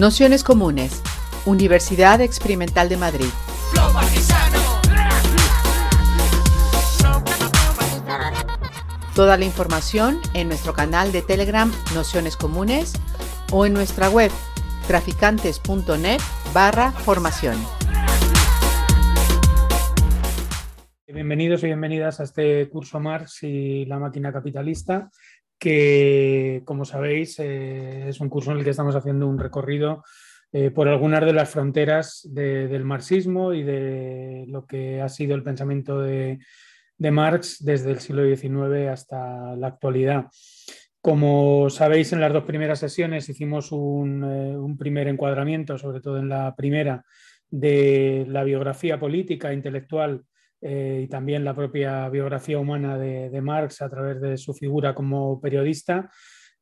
Nociones Comunes, Universidad Experimental de Madrid. Toda la información en nuestro canal de Telegram Nociones Comunes o en nuestra web traficantes.net barra formación. Bienvenidos y bienvenidas a este curso Marx y la máquina capitalista que, como sabéis, eh, es un curso en el que estamos haciendo un recorrido eh, por algunas de las fronteras del marxismo y de lo que ha sido el pensamiento de, Marx desde el siglo XIX hasta la actualidad. Como sabéis, en las dos primeras sesiones hicimos eh, un primer encuadramiento, sobre todo en la primera, de la biografía política e intelectual eh, y también la propia biografía humana de, Marx a través de su figura como periodista.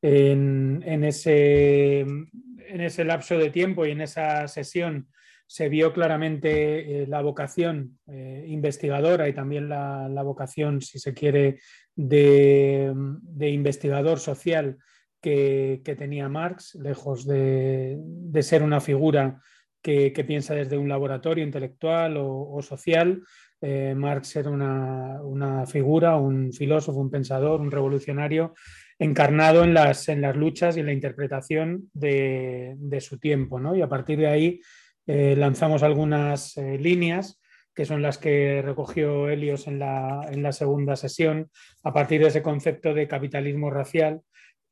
En, ese, en, ese, lapso de tiempo y en esa sesión se vio claramente eh, la vocación eh, investigadora y también la, vocación, si se quiere, de, investigador social que, tenía Marx, lejos de, ser una figura que, piensa desde un laboratorio intelectual o social, eh, Marx era una, figura, un filósofo, un pensador, un revolucionario encarnado en las, en las luchas y en la interpretación de, su tiempo. Y a partir de ahí eh, lanzamos algunas eh, líneas que son las que recogió Helios en la, segunda sesión, a partir de ese concepto de capitalismo racial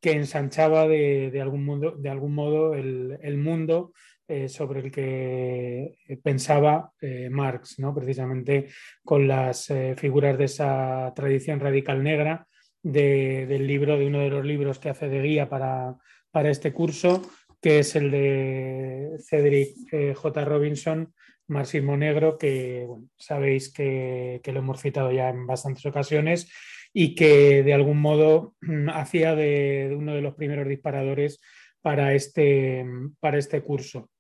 que ensanchaba de, algún, modo, de algún modo el, el mundo eh, sobre el que eh, pensaba eh, Marx, ¿no? precisamente con las figuras de esa tradición radical negra del libro, de uno de los libros que hace de guía para, este curso, que es el de Cedric J. Robinson, Marxismo Negro, que sabéis que, lo hemos citado ya en bastantes ocasiones y que de algún modo hacía de, uno de los primeros disparadores para este, para este curso.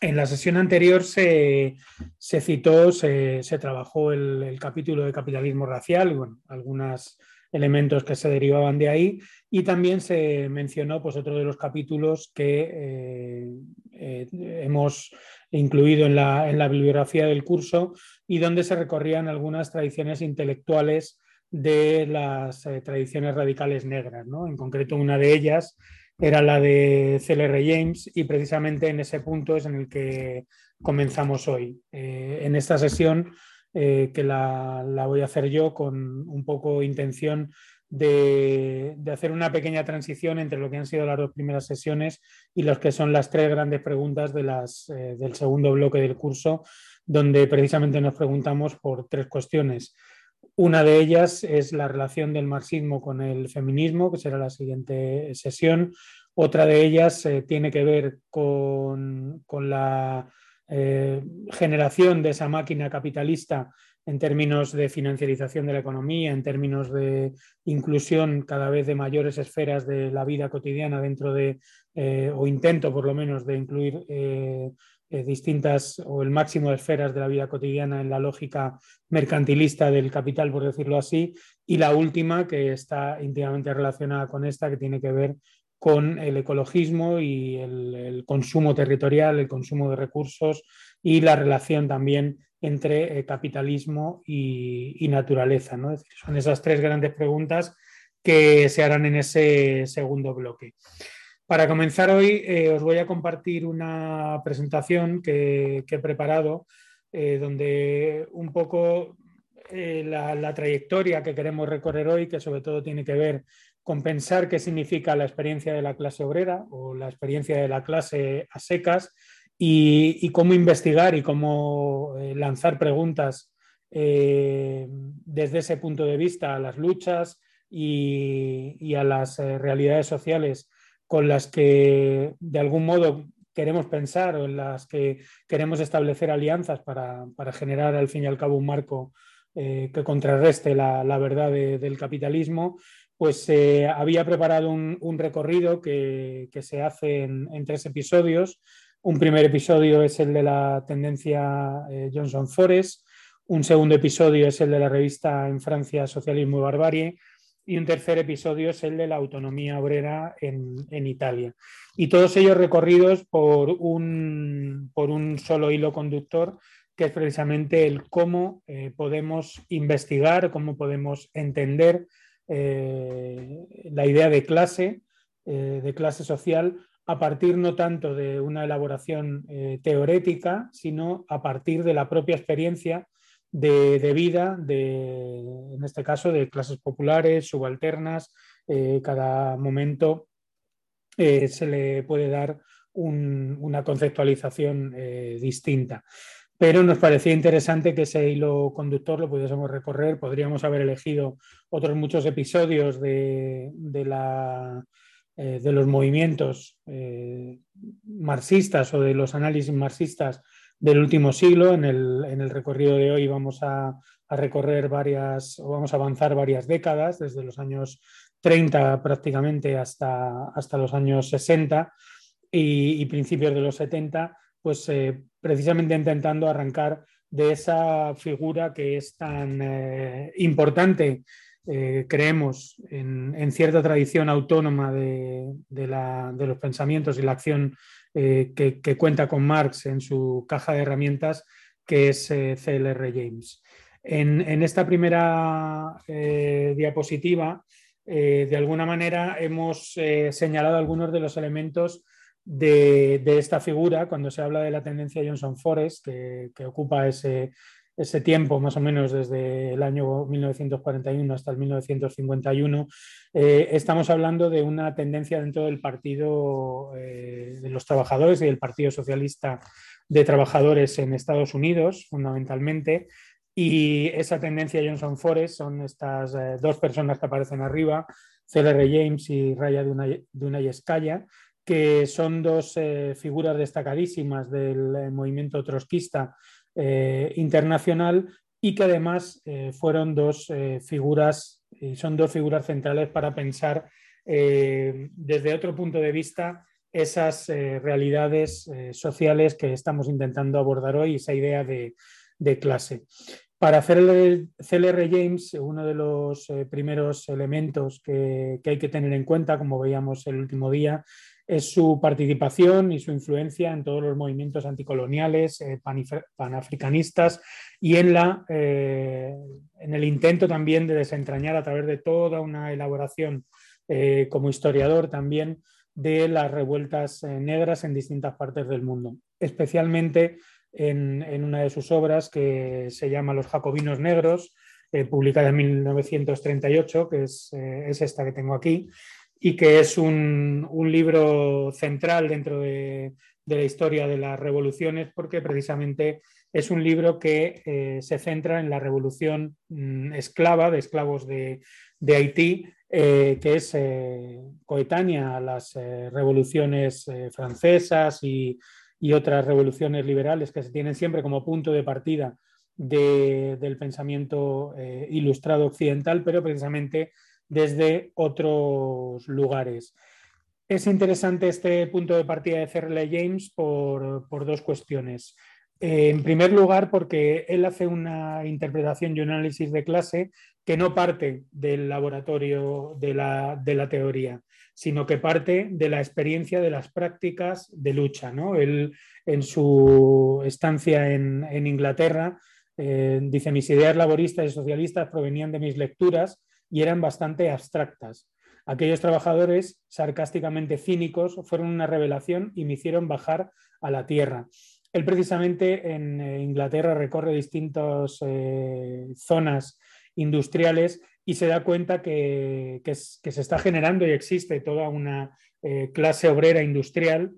En la sesión anterior se, citó, se, trabajó el, capítulo de capitalismo racial, algunos elementos que se derivaban de ahí, y también se mencionó pues, otro de los capítulos que eh, eh, hemos incluido en la, bibliografía del curso y donde se recorrían algunas tradiciones intelectuales de las eh, tradiciones radicales negras. ¿no? En concreto, una de ellas era la de CLR James y precisamente en ese punto es en el que comenzamos hoy. Eh, en esta sesión eh, que la, voy a hacer yo con un poco intención de, hacer una pequeña transición entre lo que han sido las dos primeras sesiones y los que son las tres grandes preguntas de las, eh, del segundo bloque del curso, donde precisamente nos preguntamos por tres cuestiones. Una de ellas es la relación del marxismo con el feminismo, que será la siguiente sesión. Otra de ellas eh, tiene que ver con, la eh, generación de esa máquina capitalista en términos de financiarización de la economía, en términos de inclusión cada vez de mayores esferas de la vida cotidiana dentro de, eh, o intento por lo menos de incluir eh, distintas o el máximo de esferas de la vida cotidiana en la lógica mercantilista del capital, por decirlo así, y la última que está íntimamente relacionada con esta, que tiene que ver con el ecologismo y el, consumo territorial, el consumo de recursos y la relación también entre eh, capitalismo y, naturaleza. ¿no? son esas tres grandes preguntas que se harán en ese segundo bloque. Para comenzar hoy eh, os voy a compartir una presentación que, he preparado eh, donde un poco eh, la, trayectoria que queremos recorrer hoy, que sobre todo tiene que ver con pensar qué significa la experiencia de la clase obrera o la experiencia de la clase a secas y, cómo investigar y cómo lanzar preguntas desde ese punto de vista a las luchas y a las realidades sociales con las que de algún modo queremos pensar o en las que queremos establecer alianzas para, generar al fin y al cabo un marco eh, que contrarreste la, verdad del capitalismo, pues eh, había preparado un, recorrido que, se hace en, tres episodios. Un primer episodio es el de la tendencia eh, Johnson Forest, un segundo episodio es el de la revista en Francia Socialismo y Barbarie y un tercer episodio es el de la autonomía obrera en, Italia. Y todos ellos recorridos por un, por un, solo hilo conductor, que es precisamente el cómo eh, podemos investigar, cómo podemos entender eh, la idea de clase, eh, de clase social, a partir no tanto de una elaboración teórica, sino a partir de la propia experiencia de, vida, de, en este caso de clases populares, subalternas, eh, cada momento eh, se le puede dar una conceptualización eh, distinta. Pero nos parecía interesante que ese hilo conductor lo pudiésemos recorrer. Podríamos haber elegido otros muchos episodios de, la, de los movimientos marxistas o de los análisis marxistas del último siglo. En el, recorrido de hoy vamos a, recorrer varias, o vamos a avanzar varias décadas, desde los años 30 prácticamente hasta, hasta los años 60 y, principios de los 70, pues eh, precisamente intentando arrancar de esa figura que es tan eh, importante, eh, creemos, en, cierta tradición autónoma de, de, los pensamientos y la acción eh, que, cuenta con Marx en su caja de herramientas, que es eh, CLR James. En, esta primera eh, diapositiva, de alguna manera hemos señalado algunos de los elementos de, esta figura cuando se habla de la tendencia Johnson Forest, que, que ocupa ese, ese tiempo, más o menos desde el año 1941 hasta el 1951, eh, estamos hablando de una tendencia dentro del Partido eh, de los Trabajadores y del Partido Socialista de Trabajadores en Estados Unidos, fundamentalmente. Y esa tendencia Johnson Forest son estas eh, dos personas que aparecen arriba, CLR James y Raya Dunayeskaya, que son dos figuras destacadísimas del movimiento trotskista eh, internacional y que además eh, fueron dos eh, figuras y son dos figuras centrales para pensar desde otro punto de vista esas realidades sociales que estamos intentando abordar hoy, esa idea de, clase. Para hacer el CLR James, uno de los primeros elementos que, que, hay que tener en cuenta, como veíamos el último día, es su participación y su influencia en todos los movimientos anticoloniales, eh, panafricanistas y en, la, eh, en el intento también de desentrañar a través de toda una elaboración eh, como historiador también de las revueltas negras en distintas partes del mundo, especialmente en, una de sus obras que se llama Los Jacobinos Negros, publicada en 1938, que es, es esta que tengo aquí, y que es un, libro central dentro de, la historia de las revoluciones porque precisamente es un libro que eh, se centra en la revolución mm, esclava de esclavos de, Haití, eh, que es eh, coetánea a las revoluciones francesas y, otras revoluciones liberales que se tienen siempre como punto de partida del pensamiento ilustrado occidental, pero precisamente desde otros lugares. Es interesante este punto de partida de CRL James por, dos cuestiones. Eh, en primer lugar, porque él hace una interpretación y un análisis de clase que no parte del laboratorio de la, teoría, sino que parte de la experiencia de las prácticas de lucha. ¿no? Él, en su estancia en, Inglaterra, eh, dice, mis ideas laboristas y socialistas provenían de mis lecturas y eran bastante abstractas. Aquellos trabajadores sarcásticamente cínicos fueron una revelación y me hicieron bajar a la tierra. Él precisamente en eh, Inglaterra recorre distintas eh, zonas industriales y se da cuenta que, se está generando y existe toda una eh, clase obrera industrial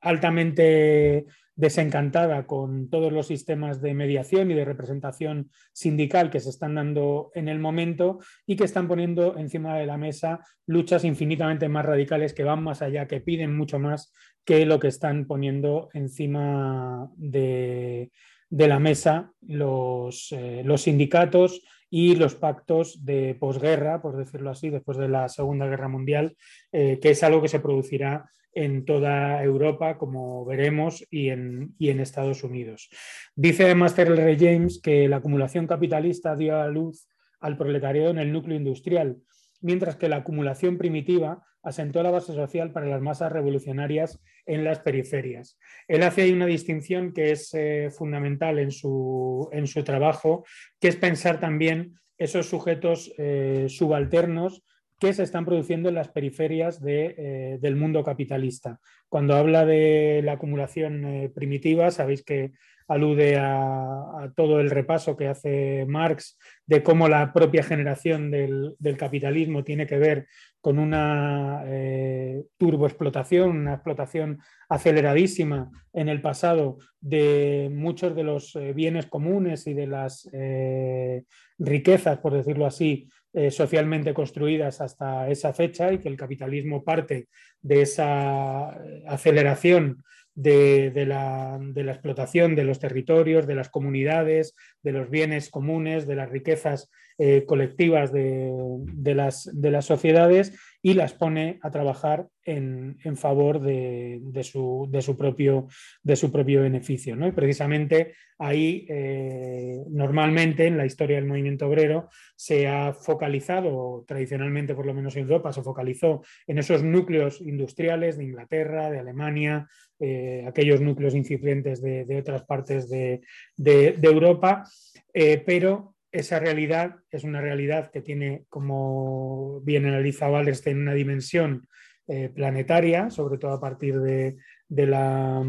altamente desencantada con todos los sistemas de mediación y de representación sindical que se están dando en el momento y que están poniendo encima de la mesa luchas infinitamente más radicales que van más allá, que piden mucho más que lo que están poniendo encima de, la mesa los, eh, los sindicatos y los pactos de posguerra, por decirlo así, después de la Segunda Guerra Mundial, eh, que es algo que se producirá en toda Europa, como veremos, y en, en Estados Unidos. Dice además Terrell James que la acumulación capitalista dio a luz al proletariado en el núcleo industrial, mientras que la acumulación primitiva asentó la base social para las masas revolucionarias en las periferias. Él hace ahí una distinción que es eh, fundamental en su, en su, trabajo, que es pensar también esos sujetos eh, subalternos que se están produciendo en las periferias eh, del mundo capitalista. Cuando habla de la acumulación primitiva, sabéis que alude a, todo el repaso que hace Marx de cómo la propia generación del, capitalismo tiene que ver con una eh, turboexplotación, una explotación aceleradísima en el pasado de muchos de los eh, bienes comunes y de las eh, riquezas, por decirlo así, socialmente construidas hasta esa fecha y que el capitalismo parte de esa aceleración de, la, explotación de los territorios, de las comunidades, de los bienes comunes, de las riquezas eh, colectivas de, las, de, las, sociedades y las pone a trabajar en, favor de, su, propio, de, su, propio, beneficio. ¿no? Y precisamente ahí, eh, normalmente en la historia del movimiento obrero, se ha focalizado, tradicionalmente por lo menos en Europa, se focalizó en esos núcleos industriales de Inglaterra, de Alemania, eh, aquellos núcleos incipientes de, otras partes de, Europa, pero esa realidad es una realidad que tiene, como bien analiza Wallerstein, una dimensión eh, planetaria, sobre todo a partir de, la,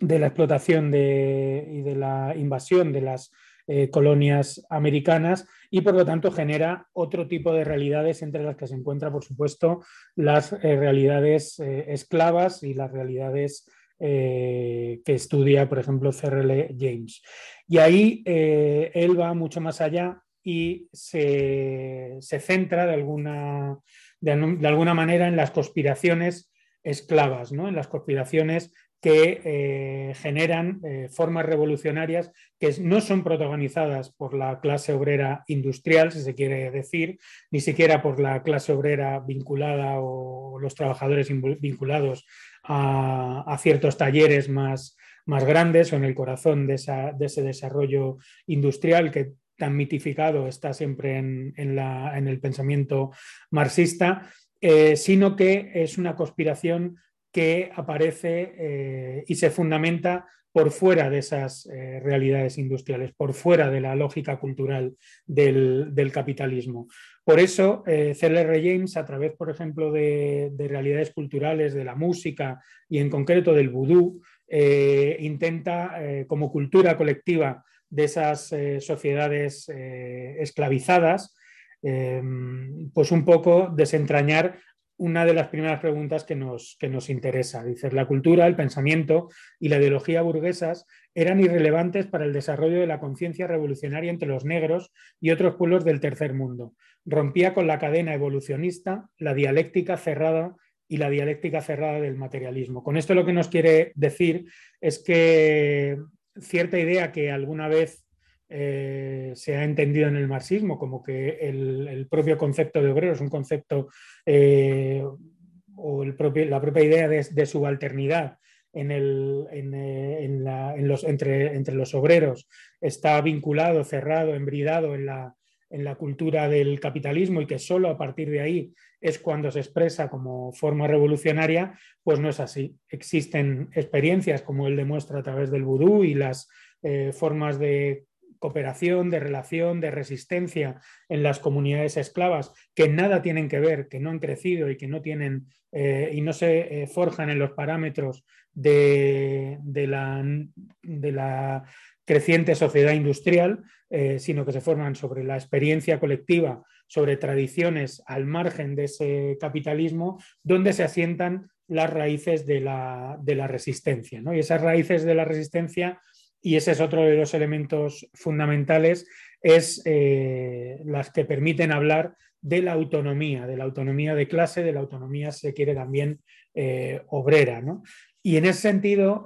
de la, explotación y de la invasión de las eh, colonias americanas y por lo tanto genera otro tipo de realidades entre las que se encuentran, por supuesto, las eh, realidades esclavas y las realidades que estudia, por ejemplo, CRL James. Y ahí eh, él va mucho más allá y se, centra de alguna, de, alguna, manera en las conspiraciones esclavas, ¿no? en las conspiraciones que eh, generan eh, formas revolucionarias que no son protagonizadas por la clase obrera industrial, si se quiere decir, ni siquiera por la clase obrera vinculada o los trabajadores vinculados a ciertos talleres más, más grandes o en el corazón de, ese desarrollo industrial que tan mitificado está siempre en, el pensamiento marxista, eh, sino que es una conspiración que aparece eh, y se fundamenta por fuera de esas eh, realidades industriales, por fuera de la lógica cultural del, capitalismo. Por eso, C.L.R. James, a través, por ejemplo, de, de, realidades culturales, de la música y en concreto del vudú, eh, intenta, eh, como cultura colectiva de esas eh, sociedades esclavizadas, pues un poco desentrañar una de las primeras preguntas que nos, que nos interesa. Dice, la cultura, el pensamiento y la ideología burguesas eran irrelevantes para el desarrollo de la conciencia revolucionaria entre los negros y otros pueblos del tercer mundo. Rompía con la cadena evolucionista, la dialéctica cerrada y la dialéctica cerrada del materialismo. Con esto lo que nos quiere decir es que cierta idea que alguna vez eh, se ha entendido en el marxismo como que el, propio concepto de obrero es un concepto eh, o el propio, la propia idea de, subalternidad en el, en, los, entre, entre, los obreros está vinculado, cerrado, embridado en la, en la cultura del capitalismo y que solo a partir de ahí es cuando se expresa como forma revolucionaria, pues no es así. Existen experiencias, como él demuestra a través del vudú y las eh, formas de cooperación, de relación, de resistencia en las comunidades esclavas, que nada tienen que ver, que no han crecido y que no tienen eh, y no se eh, forjan en los parámetros de, la, de, la, creciente sociedad industrial, eh, sino que se forman sobre la experiencia colectiva, sobre tradiciones al margen de ese capitalismo, donde se asientan las raíces de la, resistencia. Y esas raíces de la resistencia, y ese es otro de los elementos fundamentales, es eh, las que permiten hablar de la autonomía, de la autonomía de clase, de la autonomía, se quiere también, eh, obrera. Y en ese sentido,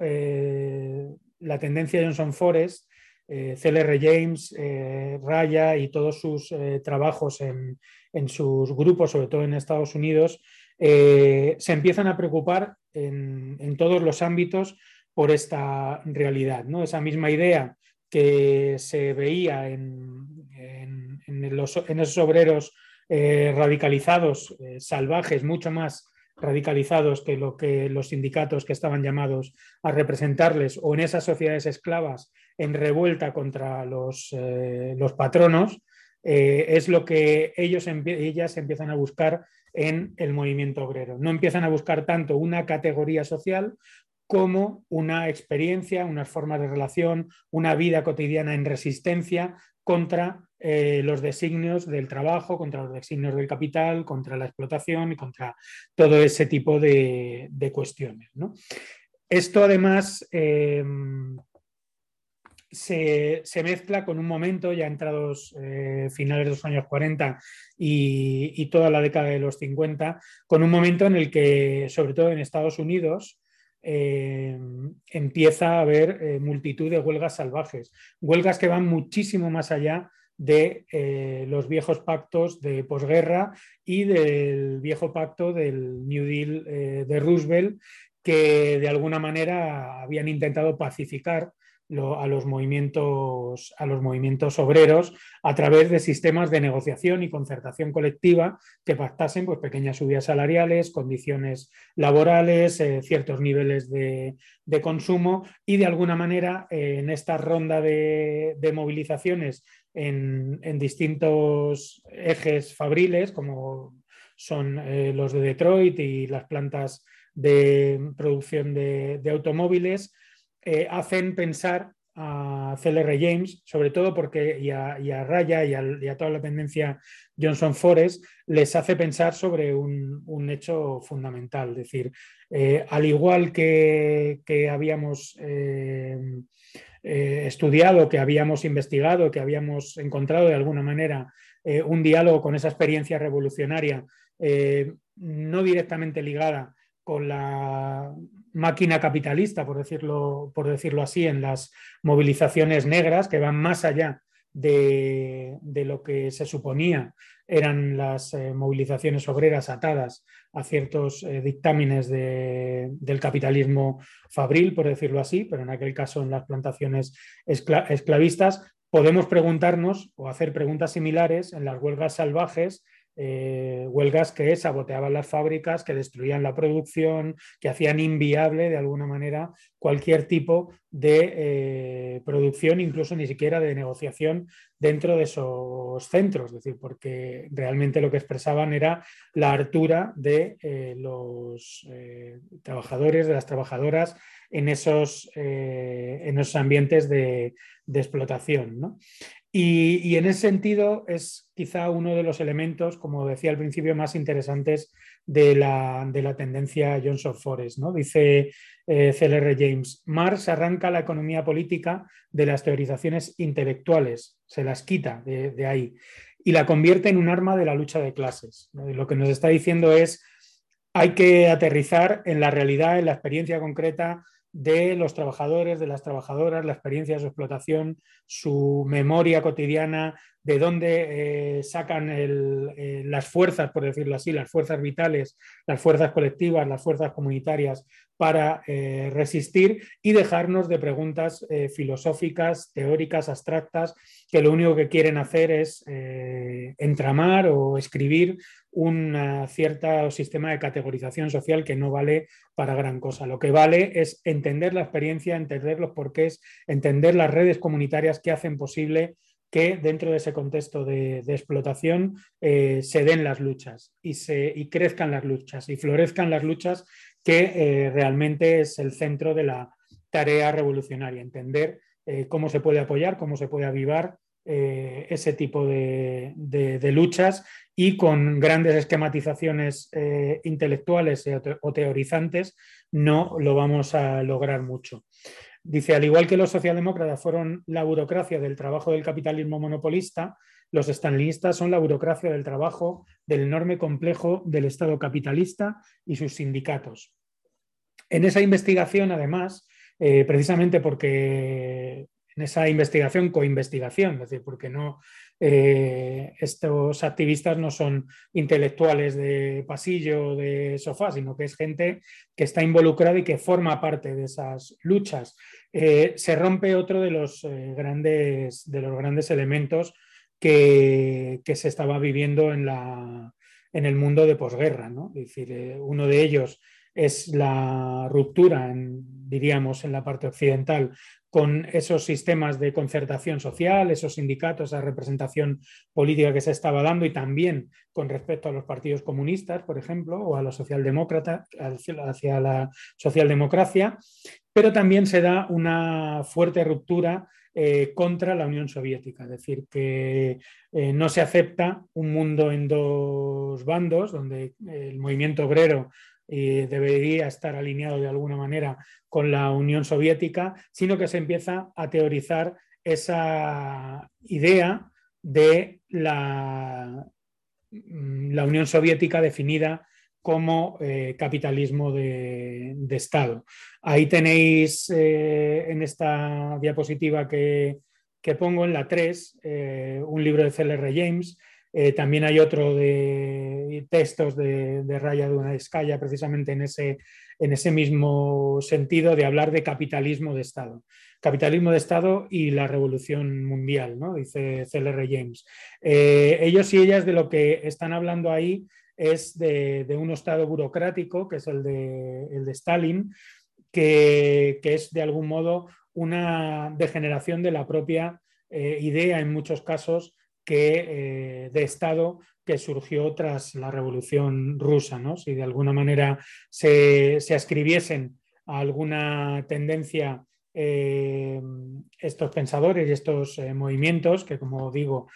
la tendencia de Johnson Forest, eh, CLR James, eh, Raya y todos sus eh, trabajos en, sus grupos, sobre todo en Estados Unidos, se empiezan a preocupar en, todos los ámbitos por esta realidad. ¿no? Esa misma idea que se veía en, esos obreros eh, radicalizados, eh, salvajes, mucho más radicalizados que lo que los sindicatos que estaban llamados a representarles o en esas sociedades esclavas en revuelta contra los, eh, los patronos, es lo que ellos ellas empiezan a buscar en el movimiento obrero. No empiezan a buscar tanto una categoría social como una experiencia, unas formas de relación, una vida cotidiana en resistencia contra eh, los designios del trabajo, contra los designios del capital, contra la explotación y contra todo ese tipo de, cuestiones. Esto además eh, se, mezcla con un momento, ya entrados eh, finales de los años 40 y, y, toda la década de los 50, con un momento en el que, sobre todo en Estados Unidos, eh, empieza a haber eh, multitud de huelgas salvajes, huelgas que van muchísimo más allá de eh, los viejos pactos de posguerra y del viejo pacto del New Deal de Roosevelt, que de alguna manera habían intentado pacificar a, los movimientos, a los movimientos obreros a través de sistemas de negociación y concertación colectiva que pactasen pues, pequeñas subidas salariales, condiciones laborales, eh, ciertos niveles de, consumo y de alguna manera eh, en esta ronda de, movilizaciones en, distintos ejes fabriles como son eh, los de Detroit y las plantas de producción de, automóviles, eh, hacen pensar a CLR James, sobre todo porque y a, Raya y a, toda la tendencia Johnson Forest, les hace pensar sobre un, hecho fundamental. Es decir, eh, al igual que, habíamos eh, estudiado, que habíamos investigado, que habíamos encontrado de alguna manera un diálogo con esa experiencia revolucionaria, no directamente ligada con la máquina capitalista, por decirlo, por decirlo así, en las movilizaciones negras que van más allá de, lo que se suponía eran las eh, movilizaciones obreras atadas a ciertos eh, dictámenes del capitalismo fabril, por decirlo así, pero en aquel caso en las plantaciones esclavistas, podemos preguntarnos o hacer preguntas similares en las huelgas salvajes eh, huelgas que saboteaban las fábricas, que destruían la producción, que hacían inviable de alguna manera cualquier tipo de eh, producción, incluso ni siquiera de negociación dentro de esos centros, es decir, porque realmente lo que expresaban era la hartura de eh, los trabajadores, de las trabajadoras en esos, en esos ambientes de, de explotación. ¿no? Y, en ese sentido es quizá uno de los elementos, como decía al principio, más interesantes de la, tendencia Johnson Forest. ¿no? Dice eh, CLR James, Marx arranca la economía política de las teorizaciones intelectuales, se las quita de, ahí y la convierte en un arma de la lucha de clases. Lo que nos está diciendo es, hay que aterrizar en la realidad, en la experiencia concreta de los trabajadores, de las trabajadoras, la experiencia de su explotación, su memoria cotidiana, de dónde eh, sacan eh, las fuerzas, por decirlo así, las fuerzas vitales, las fuerzas colectivas, las fuerzas comunitarias para eh, resistir y dejarnos de preguntas filosóficas, teóricas, abstractas, que lo único que quieren hacer es entramar o escribir un cierto sistema de categorización social que no vale para gran cosa. Lo que vale es entender la experiencia, entender los porqués, entender las redes comunitarias que hacen posible que dentro de ese contexto de, explotación eh, se den las luchas y, se, crezcan las luchas y florezcan las luchas que eh, realmente es el centro de la tarea revolucionaria, entender eh, cómo se puede apoyar, cómo se puede avivar ese tipo de, luchas y con grandes esquematizaciones intelectuales o teorizantes no lo vamos a lograr mucho. Dice, al igual que los socialdemócratas fueron la burocracia del trabajo del capitalismo monopolista, los estalinistas son la burocracia del trabajo del enorme complejo del Estado capitalista y sus sindicatos. En esa investigación, además, eh, precisamente porque en esa investigación, coinvestigación, es decir, porque no eh, estos activistas no son intelectuales de pasillo, de sofá, sino que es gente que está involucrada y que forma parte de esas luchas. Eh, se rompe otro de los, eh, grandes, de los grandes elementos que, se estaba viviendo en, la, en el mundo de posguerra. ¿no? Es decir, uno de ellos es la ruptura, diríamos, en la parte occidental con esos sistemas de concertación social, esos sindicatos, esa representación política que se estaba dando y también con respecto a los partidos comunistas, por ejemplo, o a los socialdemócratas, hacia la socialdemocracia, pero también se da una fuerte ruptura eh, contra la Unión Soviética, es decir, que eh, no se acepta un mundo en dos bandos, donde el movimiento obrero eh, debería estar alineado de alguna manera con la Unión Soviética, sino que se empieza a teorizar esa idea de la, mm, la Unión Soviética definida como eh, capitalismo de, Estado. Ahí tenéis eh, en esta diapositiva que, pongo, en la 3, un libro de C.L.R. James, también hay otro de textos de, de Raya Dunaiskaya, precisamente en ese, en ese mismo sentido de hablar de capitalismo de Estado. Capitalismo de Estado y la revolución mundial, ¿no? dice CLR James. Eh, ellos y ellas de lo que están hablando ahí es de, un Estado burocrático, que es el de, el de Stalin, que, es de algún modo una degeneración de la propia eh, idea en muchos casos que, eh, de Estado que surgió tras la Revolución Rusa. ¿no? Si de alguna manera se, se ascribiesen a alguna tendencia eh, estos pensadores y estos eh, movimientos que, como digo,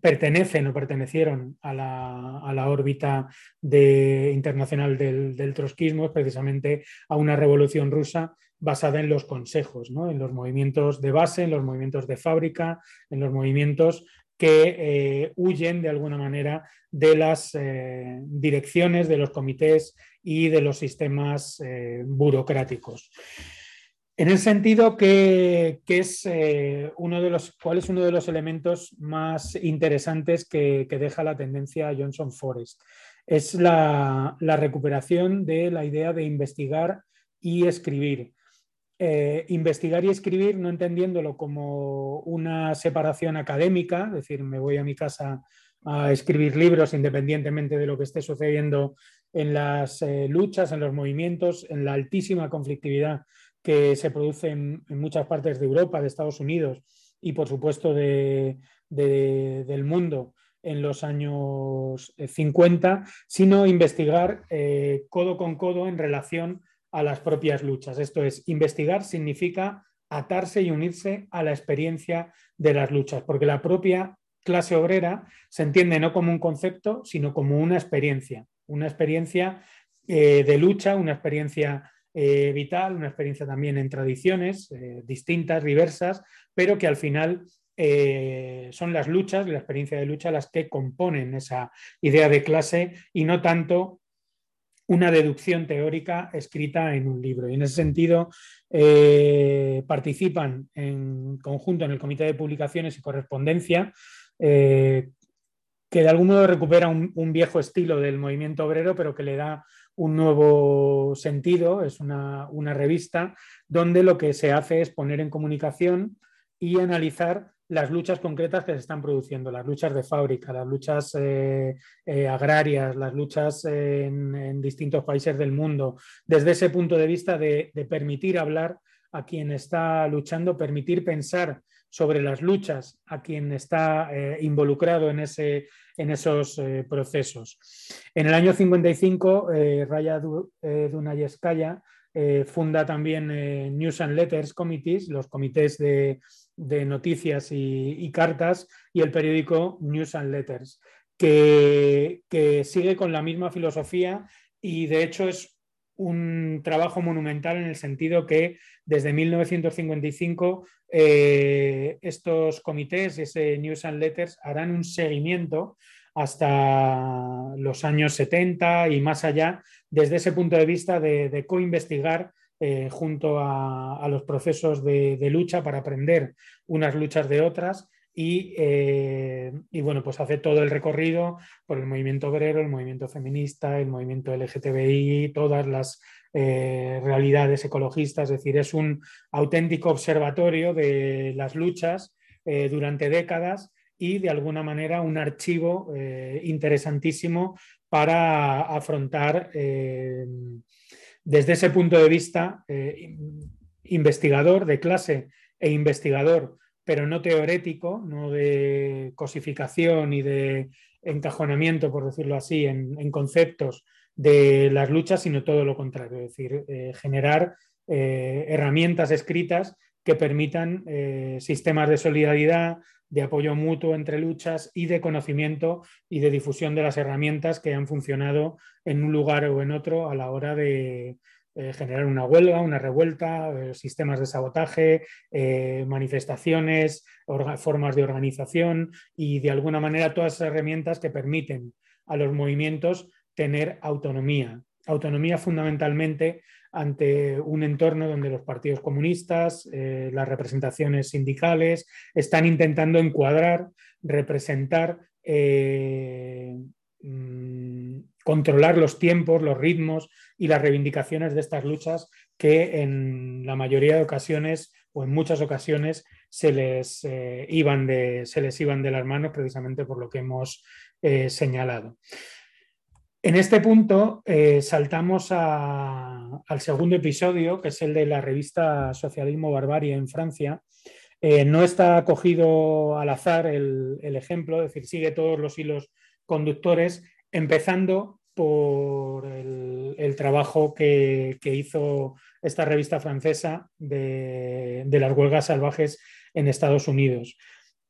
pertenecen o pertenecieron a la, a la órbita internacional del, del, trotskismo, precisamente a una revolución rusa basada en los consejos, ¿no? en los movimientos de base, en los movimientos de fábrica, en los movimientos que eh, huyen de alguna manera de las eh, direcciones, de los comités y de los sistemas eh, burocráticos. En el sentido que, es uno de los, ¿cuál es uno de los elementos más interesantes que, deja la tendencia Johnson Forest? Es la recuperación de la idea de investigar y escribir. Eh, investigar y escribir no entendiéndolo como una separación académica, es decir, me voy a mi casa a escribir libros independientemente de lo que esté sucediendo en las eh, luchas, en los movimientos, en la altísima conflictividad que se produce en, muchas partes de Europa, de Estados Unidos y por supuesto del mundo en los años 50, eh, sino investigar codo con codo en relación a las propias luchas. Esto es, investigar significa atarse y unirse a la experiencia de las luchas, porque la propia clase obrera se entiende no como un concepto, sino como una experiencia, una experiencia eh, de lucha, una experiencia eh, vital, una experiencia también en tradiciones eh, distintas, diversas, pero que al final son las luchas, la experiencia de lucha, las que componen esa idea de clase y no tanto una deducción teórica escrita en un libro. Y en ese sentido, eh, participan en conjunto en el Comité de Publicaciones y Correspondencia, eh, que de algún modo recupera un, viejo estilo del movimiento obrero, pero que le da un nuevo sentido. Es una, una revista donde lo que se hace es poner en comunicación y analizar las luchas concretas que se están produciendo, las luchas de fábrica, las luchas eh, eh, agrarias, las luchas en, distintos países del mundo, desde ese punto de vista de, permitir hablar a quien está luchando, permitir pensar sobre las luchas a quien está eh, involucrado en, ese, en esos procesos. En el año 55, Raya Dunayeskaya funda también News and Letters Committees, los comités de, de noticias y, cartas y el periódico News and Letters, que, sigue con la misma filosofía y de hecho es un trabajo monumental en el sentido que desde 1955 eh, estos comités, ese News and Letters, harán un seguimiento hasta los años 70 y más allá, desde ese punto de vista de, de co-investigar eh, junto a, los procesos de, lucha para aprender unas luchas de otras eh, y, bueno, pues hace todo el recorrido por el movimiento obrero, el movimiento feminista, el movimiento LGTBI, todas las eh, realidades ecologistas, es decir, es un auténtico observatorio de las luchas durante décadas y de alguna manera un archivo interesantísimo para afrontar desde ese punto de vista investigador de clase e investigador, pero no teorético, no de cosificación y de encajonamiento, por decirlo así, en, conceptos de las luchas, sino todo lo contrario, es decir, eh, generar eh, herramientas escritas que permitan eh, sistemas de solidaridad, de apoyo mutuo entre luchas y de conocimiento y de difusión de las herramientas que han funcionado en un lugar o en otro a la hora de, eh, generar una huelga, una revuelta, eh, sistemas de sabotaje, eh, manifestaciones, formas de organización y de alguna manera todas esas herramientas que permiten a los movimientos tener autonomía. Autonomía fundamentalmente ante un entorno donde los partidos comunistas, las representaciones sindicales están intentando encuadrar, representar mm, controlar los tiempos, los ritmos y las reivindicaciones de estas luchas que en la mayoría de ocasiones o en muchas ocasiones se les, eh, iban, de, se les iban de las manos precisamente por lo que hemos eh, señalado. En este punto eh, saltamos al segundo episodio, que es el de la revista Socialismo Barbarie en Francia. no está cogido al azar el ejemplo, es decir, sigue todos los hilos conductores empezando por el, trabajo que, hizo esta revista francesa de, las huelgas salvajes en Estados Unidos.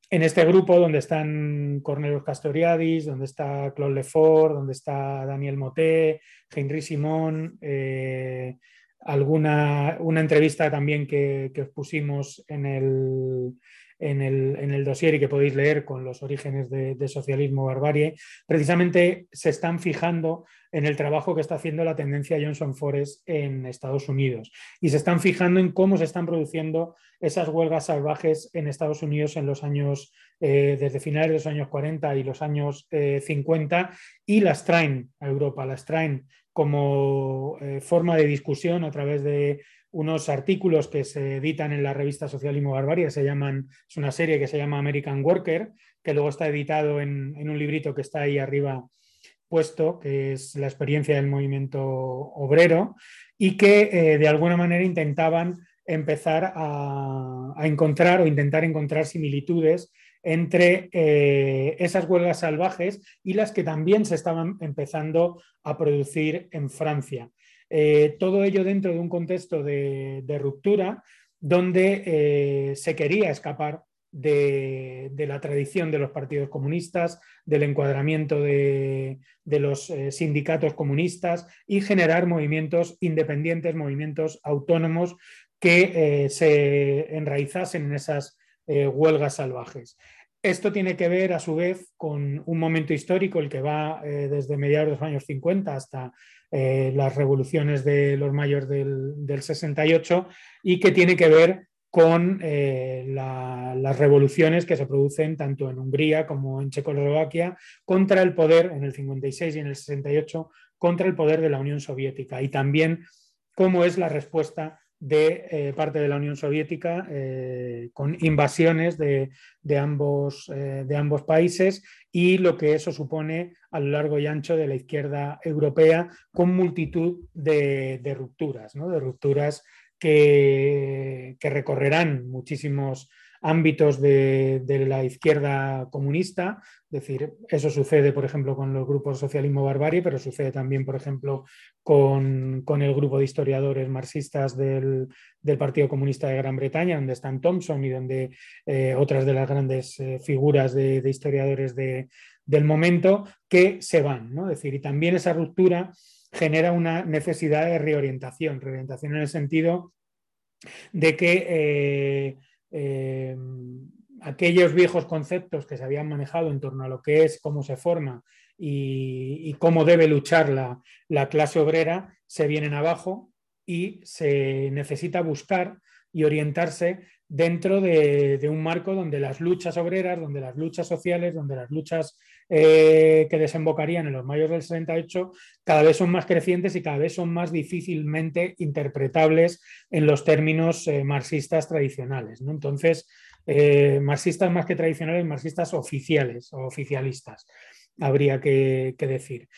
En este grupo donde están Cornelius Castoriadis, donde está Claude Lefort, donde está Daniel Moté, Henry Simón, eh, alguna una entrevista también que, que os pusimos en el, en el, en el dossier y que podéis leer con los orígenes de, socialismo barbarie, precisamente se están fijando en el trabajo que está haciendo la tendencia Johnson Forest en Estados Unidos. Y se están fijando en cómo se están produciendo esas huelgas salvajes en Estados Unidos en los años, eh, desde finales de los años 40 y los años 50 eh, y las traen a Europa, las traen como eh, forma de discusión a través de unos artículos que se editan en la revista Socialismo Barbarie, se llaman, es una serie que se llama American Worker, que luego está editado en, un librito que está ahí arriba puesto, que es la experiencia del movimiento obrero, y que eh, de alguna manera intentaban empezar a, encontrar o intentar encontrar similitudes entre eh, esas huelgas salvajes y las que también se estaban empezando a producir en Francia. Eh, todo ello dentro de un contexto de, ruptura donde eh, se quería escapar de, la tradición de los partidos comunistas, del encuadramiento de, los eh, sindicatos comunistas y generar movimientos independientes, movimientos autónomos que se enraizasen en esas huelgas salvajes. Esto tiene que ver, a su vez, con un momento histórico, el que va desde mediados de los años 50 hasta eh, las revoluciones de los mayores del, 68 y que tiene que ver con eh, las revoluciones que se producen tanto en Hungría como en Checoslovaquia contra el poder en el 56 y en el 68 contra el poder de la Unión Soviética. Y también cómo es la respuesta de eh, parte de la Unión Soviética eh, con invasiones de, ambos, eh, de, ambos, países y lo que eso supone a lo largo y ancho de la izquierda europea con multitud de, rupturas, de rupturas que, que recorrerán muchísimos ámbitos de, la izquierda comunista, es decir, eso sucede, por ejemplo, con los grupos socialismo barbarie, pero sucede también, por ejemplo, con, el grupo de historiadores marxistas del, Partido Comunista de Gran Bretaña, donde están Thompson y donde eh, otras de las grandes eh, figuras de, historiadores del momento que se van, ¿no? Es decir, y también esa ruptura genera una necesidad de reorientación, reorientación en el sentido de que eh, eh, aquellos viejos conceptos que se habían manejado en torno a lo que es, cómo se forma y, cómo debe luchar la, clase obrera, se vienen abajo y se necesita buscar y orientarse dentro de, un marco donde las luchas obreras, donde las luchas sociales, donde las luchas eh, que desembocarían en los mayores del 68 cada vez son más crecientes y cada vez son más difícilmente interpretables en los términos eh, marxistas tradicionales. Entonces, marxistas más que tradicionales, marxistas oficiales o oficialistas, habría que decir.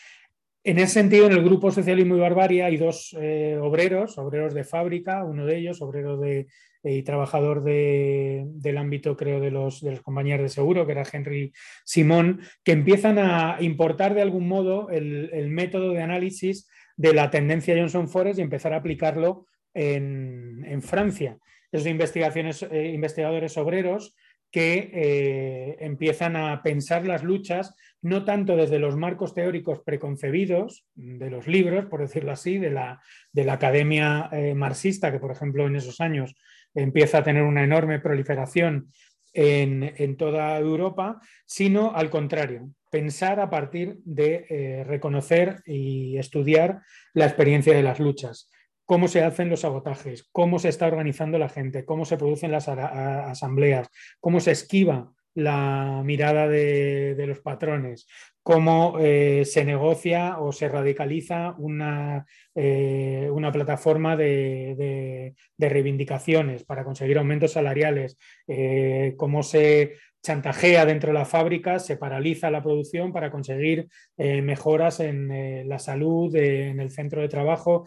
En ese sentido, en el grupo Socialismo y Barbarie hay dos eh, obreros, obreros de fábrica, uno de ellos, obrero de, eh, y trabajador del ámbito, creo, de los, de compañías de seguro, que era Henry Simón, que empiezan a importar de algún modo el, método de análisis de la tendencia Johnson Forest y empezar a aplicarlo en, Francia. Esos investigaciones, eh, investigadores obreros que empiezan a pensar las luchas no tanto desde los marcos teóricos preconcebidos de los libros, por decirlo así, de la, de la academia eh, marxista, que por ejemplo en esos años empieza a tener una enorme proliferación en, toda Europa, sino al contrario, pensar a partir de eh, reconocer y estudiar la experiencia de las luchas. Cómo se hacen los sabotajes, cómo se está organizando la gente, cómo se producen las asambleas, cómo se esquiva la mirada de, los patrones, cómo eh, se negocia o se radicaliza una, eh, una plataforma de, reivindicaciones para conseguir aumentos salariales, eh, cómo se chantajea dentro de la fábrica, se paraliza la producción para conseguir mejoras en la salud, en el centro de trabajo,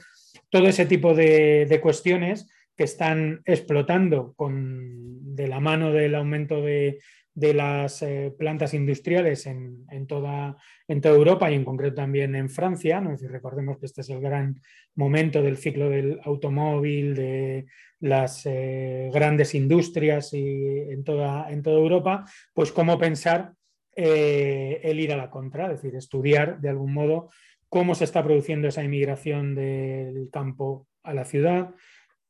todo ese tipo de, cuestiones que están explotando con, de la mano del aumento de, de las eh, plantas industriales en, toda, en, toda, Europa y en concreto también en Francia. ¿no? recordemos que este es el gran momento del ciclo del automóvil, de las eh, grandes industrias y en, toda, en toda Europa, pues cómo pensar eh, el ir a la contra, es decir, estudiar de algún modo cómo se está produciendo esa inmigración del campo a la ciudad,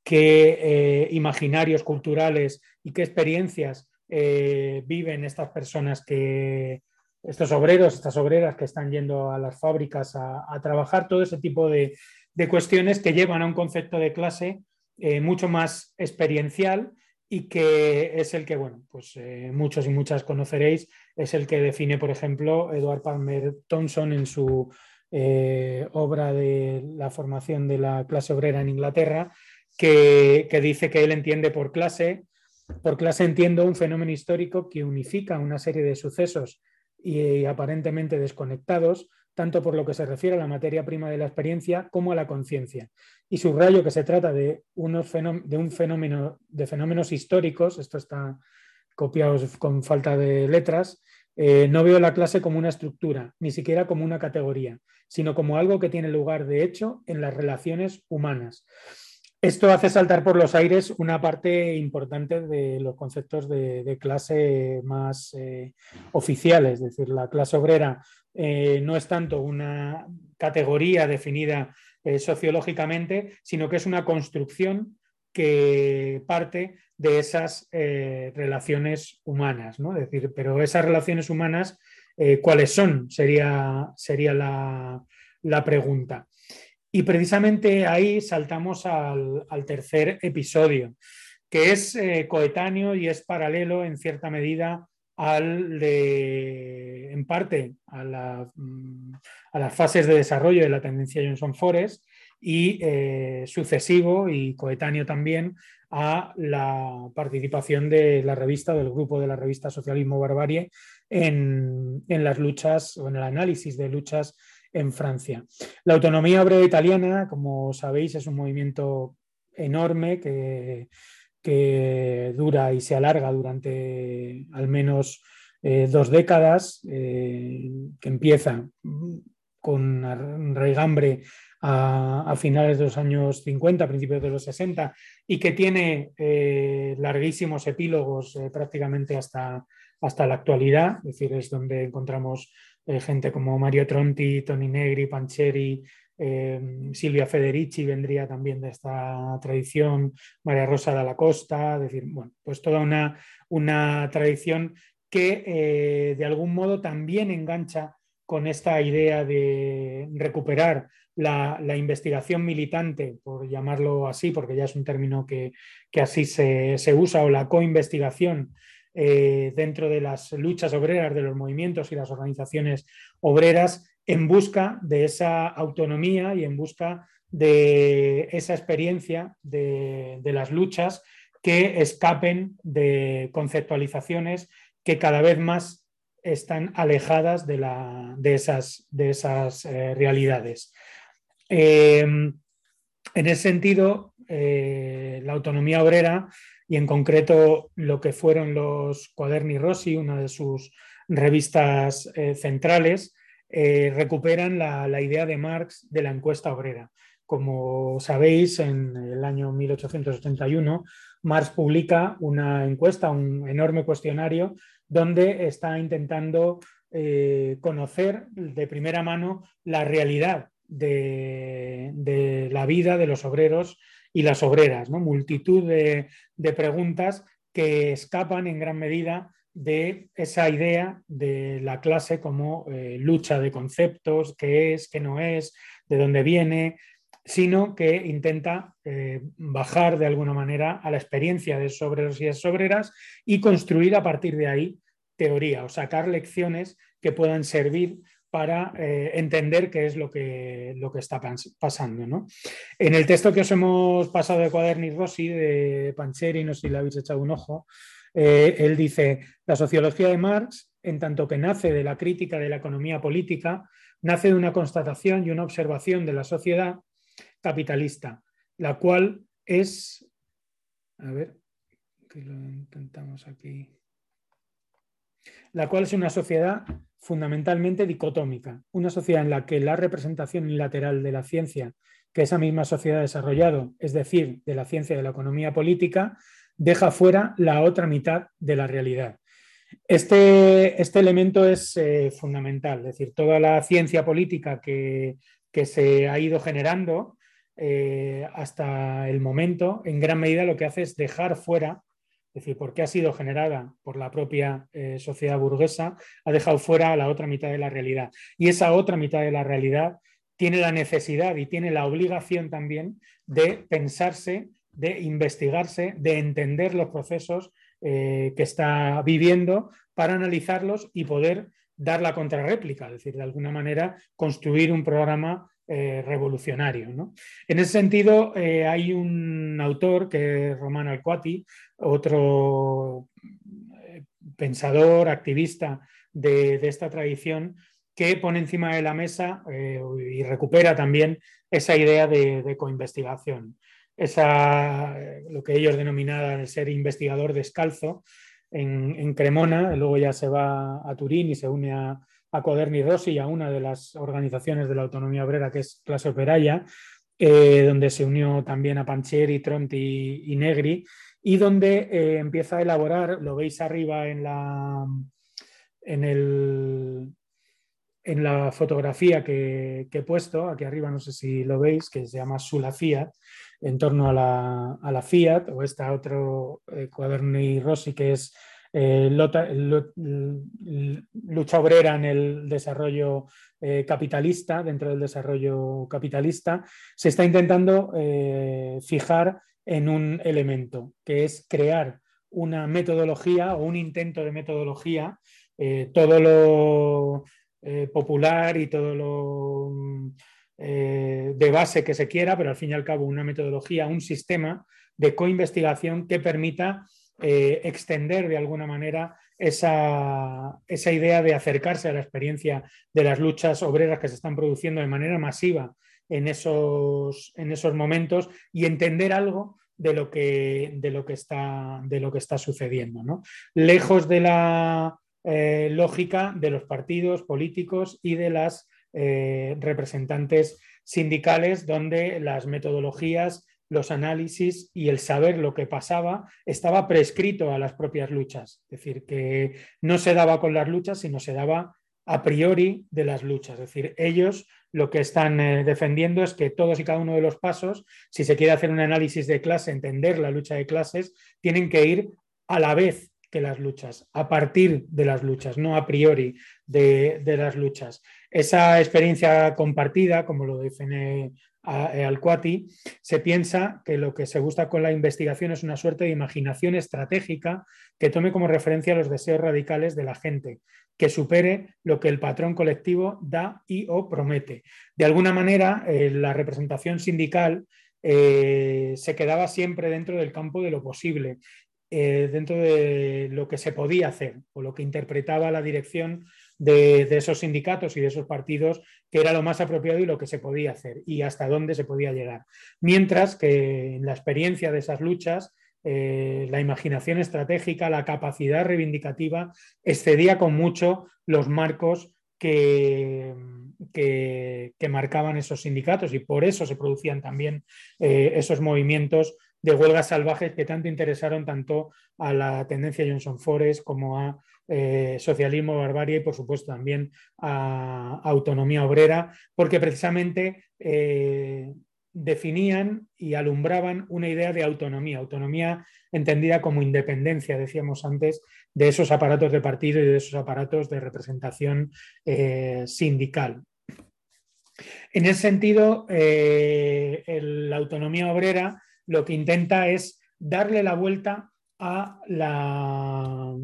qué imaginarios culturales y qué experiencias eh, viven estas personas que, estos obreros, estas obreras que están yendo a las fábricas a, trabajar, todo ese tipo de, cuestiones que llevan a un concepto de clase eh, mucho más experiencial y que es el que, bueno, pues eh, muchos y muchas conoceréis, es el que define, por ejemplo, Edward Palmer Thompson en su obra de la formación de la clase obrera en Inglaterra, que dice que él entiende por clase por clase entiendo un fenómeno histórico que unifica una serie de sucesos y aparentemente desconectados, tanto por lo que se refiere a la materia prima de la experiencia como a la conciencia. Y subrayo que se trata de, unos de un fenómeno de fenómenos históricos, esto está copiado con falta de letras, eh, no veo la clase como una estructura, ni siquiera como una categoría, sino como algo que tiene lugar de hecho en las relaciones humanas. Esto hace saltar por los aires una parte importante de los conceptos de, clase más eh, oficiales, es decir, la clase obrera eh, no es tanto una categoría definida eh, sociológicamente, sino que es una construcción que parte de esas relaciones humanas, ¿no? Es decir, pero esas relaciones humanas, ¿cuáles son? Sería, sería la pregunta. Y precisamente ahí saltamos al, tercer episodio, que es eh, coetáneo y es paralelo en cierta medida al de, en parte, a, mm, las fases de desarrollo de la tendencia Johnson Forest y eh, sucesivo y coetáneo también a la participación de la revista, del grupo de la revista Socialismo Barbarie en, en las luchas o en el análisis de luchas en Francia. La autonomía obrera italiana, como sabéis, es un movimiento enorme que, que dura y se alarga durante al menos eh, dos décadas, eh, que empieza con raigambre a, finales de los años 50, principios de los 60, y que tiene eh, larguísimos epílogos prácticamente hasta, hasta la actualidad, es decir, es donde encontramos eh, gente como Mario Tronti, Toni Negri, Pancheri, eh, Silvia Federici vendría también de esta tradición, María Rosa de la Costa, es decir, bueno, pues toda una, una tradición que eh, de algún modo también engancha con esta idea de recuperar la, investigación militante, por llamarlo así, porque ya es un término que, así se, se, usa, o la coinvestigación eh, dentro de las luchas obreras, de los movimientos y las organizaciones obreras en busca de esa autonomía y en busca de esa experiencia de, las luchas que escapen de conceptualizaciones que cada vez más están alejadas de, esas, eh, realidades. en ese sentido, la autonomía obrera y en concreto lo que fueron los Cuaderni Rossi, una de sus revistas eh, centrales, eh, recuperan la, idea de Marx de la encuesta obrera. Como sabéis, en el año 1881, Marx publica una encuesta, un enorme cuestionario, donde está intentando eh, conocer de primera mano la realidad de, la vida de los obreros y las obreras, ¿no? multitud de, preguntas que escapan en gran medida de esa idea de la clase como eh, lucha de conceptos, qué es, qué no es, de dónde viene, sino que intenta eh, bajar de alguna manera a la experiencia de obreros y obreras y construir a partir de ahí teoría o sacar lecciones que puedan servir para eh, entender qué es lo que, lo que está pasando. En el texto que os hemos pasado de Cuaderni Rossi, de Pancheri, no sé si le habéis echado un ojo, eh, él dice, la sociología de Marx, en tanto que nace de la crítica de la economía política, nace de una constatación y una observación de la sociedad capitalista, la cual es, a ver, que lo intentamos aquí, la cual es una sociedad fundamentalmente dicotómica, una sociedad en la que la representación unilateral de la ciencia que esa misma sociedad ha desarrollado, es decir, de la ciencia de la economía política, deja fuera la otra mitad de la realidad. Este, este elemento es eh, fundamental, es decir, toda la ciencia política que, se ha ido generando eh, hasta el momento, en gran medida lo que hace es dejar fuera es decir, porque ha sido generada por la propia eh, sociedad burguesa, ha dejado fuera la otra mitad de la realidad. Y esa otra mitad de la realidad tiene la necesidad y tiene la obligación también de pensarse, de investigarse, de entender los procesos eh, que está viviendo para analizarlos y poder dar la contrarréplica, es decir, de alguna manera construir un programa eh, revolucionario. En ese sentido, eh, hay un autor que es Romano Alcuati, otro eh, pensador, activista de, esta tradición, que pone encima de la mesa y recupera también esa idea de, coinvestigación. Esa, lo que ellos denominaban el ser investigador descalzo en, en Cremona, luego ya se va a Turín y se une a, a Coderni Rossi a una de las organizaciones de la autonomía obrera que es Clase Operaia, eh, donde se unió también a Pancheri, Tronti y, Negri, y donde eh, empieza a elaborar, lo veis arriba en la, en el, en la fotografía que, he puesto, aquí arriba no sé si lo veis, que se llama Sula Fiat, en torno a la, a la Fiat, o esta otro eh, Cuaderni Rossi que es eh, lucha obrera en el desarrollo eh, capitalista, dentro del desarrollo capitalista, se está intentando eh, fijar en un elemento, que es crear una metodología o un intento de metodología, todo lo popular y todo lo de base que se quiera, pero al fin y al cabo una metodología, un sistema de coinvestigación que permita eh, extender de alguna manera esa, idea de acercarse a la experiencia de las luchas obreras que se están produciendo de manera masiva en esos, en esos momentos y entender algo de lo que, de lo que, está, de lo que está sucediendo. Lejos de la eh, lógica de los partidos políticos y de las eh, representantes sindicales, donde las metodologías los análisis y el saber lo que pasaba estaba prescrito a las propias luchas. Es decir, que no se daba con las luchas, sino se daba a priori de las luchas. Es decir, ellos lo que están eh, defendiendo es que todos y cada uno de los pasos, si se quiere hacer un análisis de clase, entender la lucha de clases, tienen que ir a la vez que las luchas, a partir de las luchas, no a priori de, de las luchas. Esa experiencia compartida, como lo define al Cuati, se piensa que lo que se gusta con la investigación es una suerte de imaginación estratégica que tome como referencia los deseos radicales de la gente, que supere lo que el patrón colectivo da y o promete. De alguna manera, eh, la representación sindical se quedaba siempre dentro del campo de lo posible, dentro de lo que se podía hacer o lo que interpretaba la dirección de, esos sindicatos y de esos partidos, que era lo más apropiado y lo que se podía hacer y hasta dónde se podía llegar. Mientras que en la experiencia de esas luchas, eh, la imaginación estratégica, la capacidad reivindicativa excedía con mucho los marcos que, que, marcaban esos sindicatos y por eso se producían también eh, esos movimientos de huelgas salvajes que tanto interesaron tanto a la tendencia Johnson Forest como a eh, socialismo, barbarie y por supuesto también a, autonomía obrera, porque precisamente eh, definían y alumbraban una idea de autonomía, autonomía entendida como independencia, decíamos antes, de esos aparatos de partido y de esos aparatos de representación eh, sindical. En ese sentido, la autonomía obrera lo que intenta es darle la vuelta a la,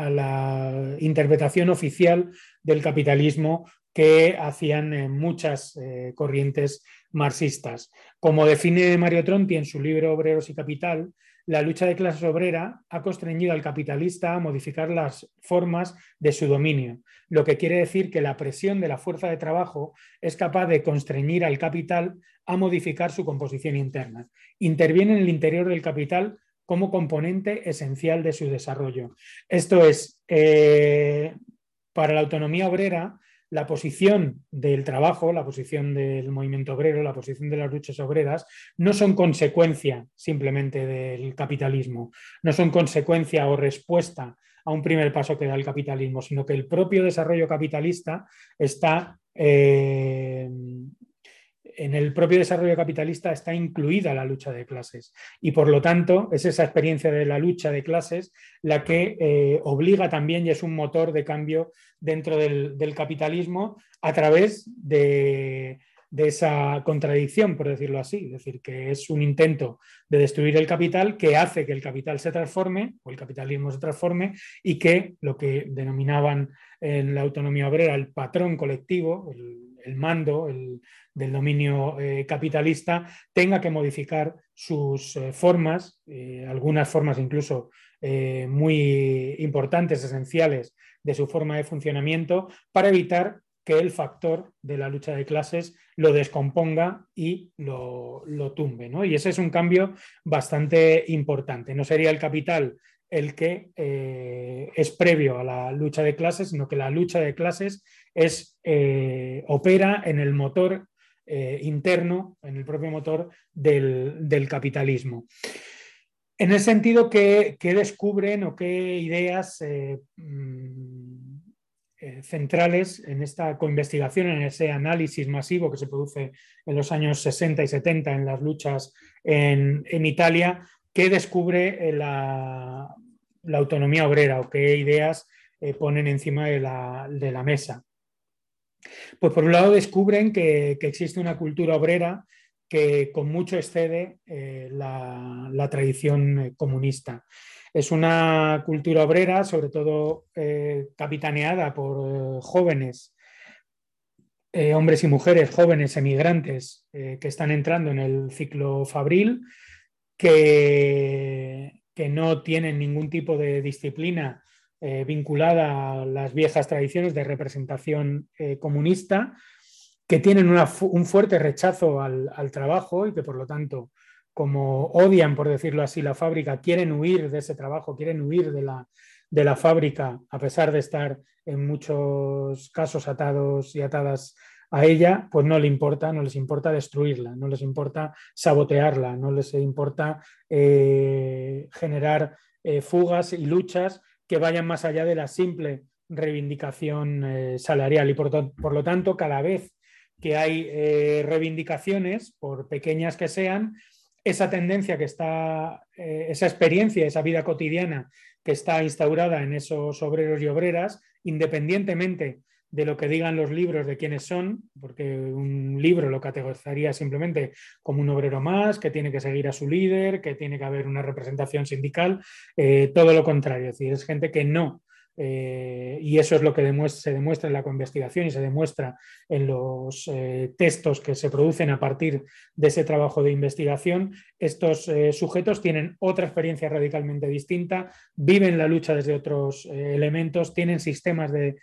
a la interpretación oficial del capitalismo que hacían eh, muchas eh, corrientes marxistas. Como define Mario Tronti en su libro Obreros y Capital, la lucha de clases obrera ha constreñido al capitalista a modificar las formas de su dominio, lo que quiere decir que la presión de la fuerza de trabajo es capaz de constreñir al capital a modificar su composición interna. Interviene en el interior del capital como componente esencial de su desarrollo. Esto es, eh, para la autonomía obrera, la posición del trabajo, la posición del movimiento obrero, la posición de las luchas obreras, no son consecuencia simplemente del capitalismo, no son consecuencia o respuesta a un primer paso que da el capitalismo, sino que el propio desarrollo capitalista está eh, en el propio desarrollo capitalista está incluida la lucha de clases. Y por lo tanto es esa experiencia de la lucha de clases la que eh, obliga también y es un motor de cambio dentro del, capitalismo a través de, esa contradicción, por decirlo así, es decir, que es un intento de destruir el capital que hace que el capital se transforme o el capitalismo se transforme y que lo que denominaban en la autonomía obrera el patrón colectivo, el, mando, el, del dominio eh, capitalista tenga que modificar sus eh, formas, eh, algunas formas incluso muy importantes, esenciales de su forma de funcionamiento, para evitar que el factor de la lucha de clases lo descomponga y lo, tumbe. Y ese es un cambio bastante importante. No sería el capital el que es previo a la lucha de clases, sino que la lucha de clases es, opera en el motor eh, interno en el propio motor del, capitalismo. En ese sentido, ¿qué, descubren o qué ideas eh, mm, eh, centrales en esta coinvestigación, en ese análisis masivo que se produce en los años 60 y 70 en las luchas en, Italia, qué descubre la, autonomía obrera o qué ideas ponen encima de la mesa? Pues por un lado descubren que, existe una cultura obrera que con mucho excede eh, la, tradición eh, comunista. Es una cultura obrera, sobre todo eh, capitaneada por jóvenes, hombres y mujeres jóvenes emigrantes que están entrando en el ciclo fabril, que no tienen ningún tipo de disciplina eh, vinculada a las viejas tradiciones de representación eh, comunista, que tienen un fuerte rechazo al, trabajo y que por lo tanto, como odian, por decirlo así, la fábrica, quieren huir de ese trabajo, quieren huir de la, de la fábrica, a pesar de estar en muchos casos atados y atadas a ella, pues no le importa, no les importa destruirla, no les importa sabotearla, no les importa eh, generar fugas y luchas que vayan más allá de la simple reivindicación eh, salarial. Y por, lo tanto, cada vez que hay eh, reivindicaciones, por pequeñas que sean, esa tendencia que está, eh, esa experiencia, esa vida cotidiana que está instaurada en esos obreros y obreras, independientemente de lo que digan los libros de quiénes son, porque un libro lo categorizaría simplemente como un obrero más, que tiene que seguir a su líder, que tiene que haber una representación sindical, eh, todo lo contrario, es decir, es gente que no eh, y eso es lo que se demuestra en la investigación y se demuestra en los eh, textos que se producen a partir de ese trabajo de investigación. Estos eh, sujetos tienen otra experiencia radicalmente distinta, viven la lucha desde otros elementos, tienen sistemas de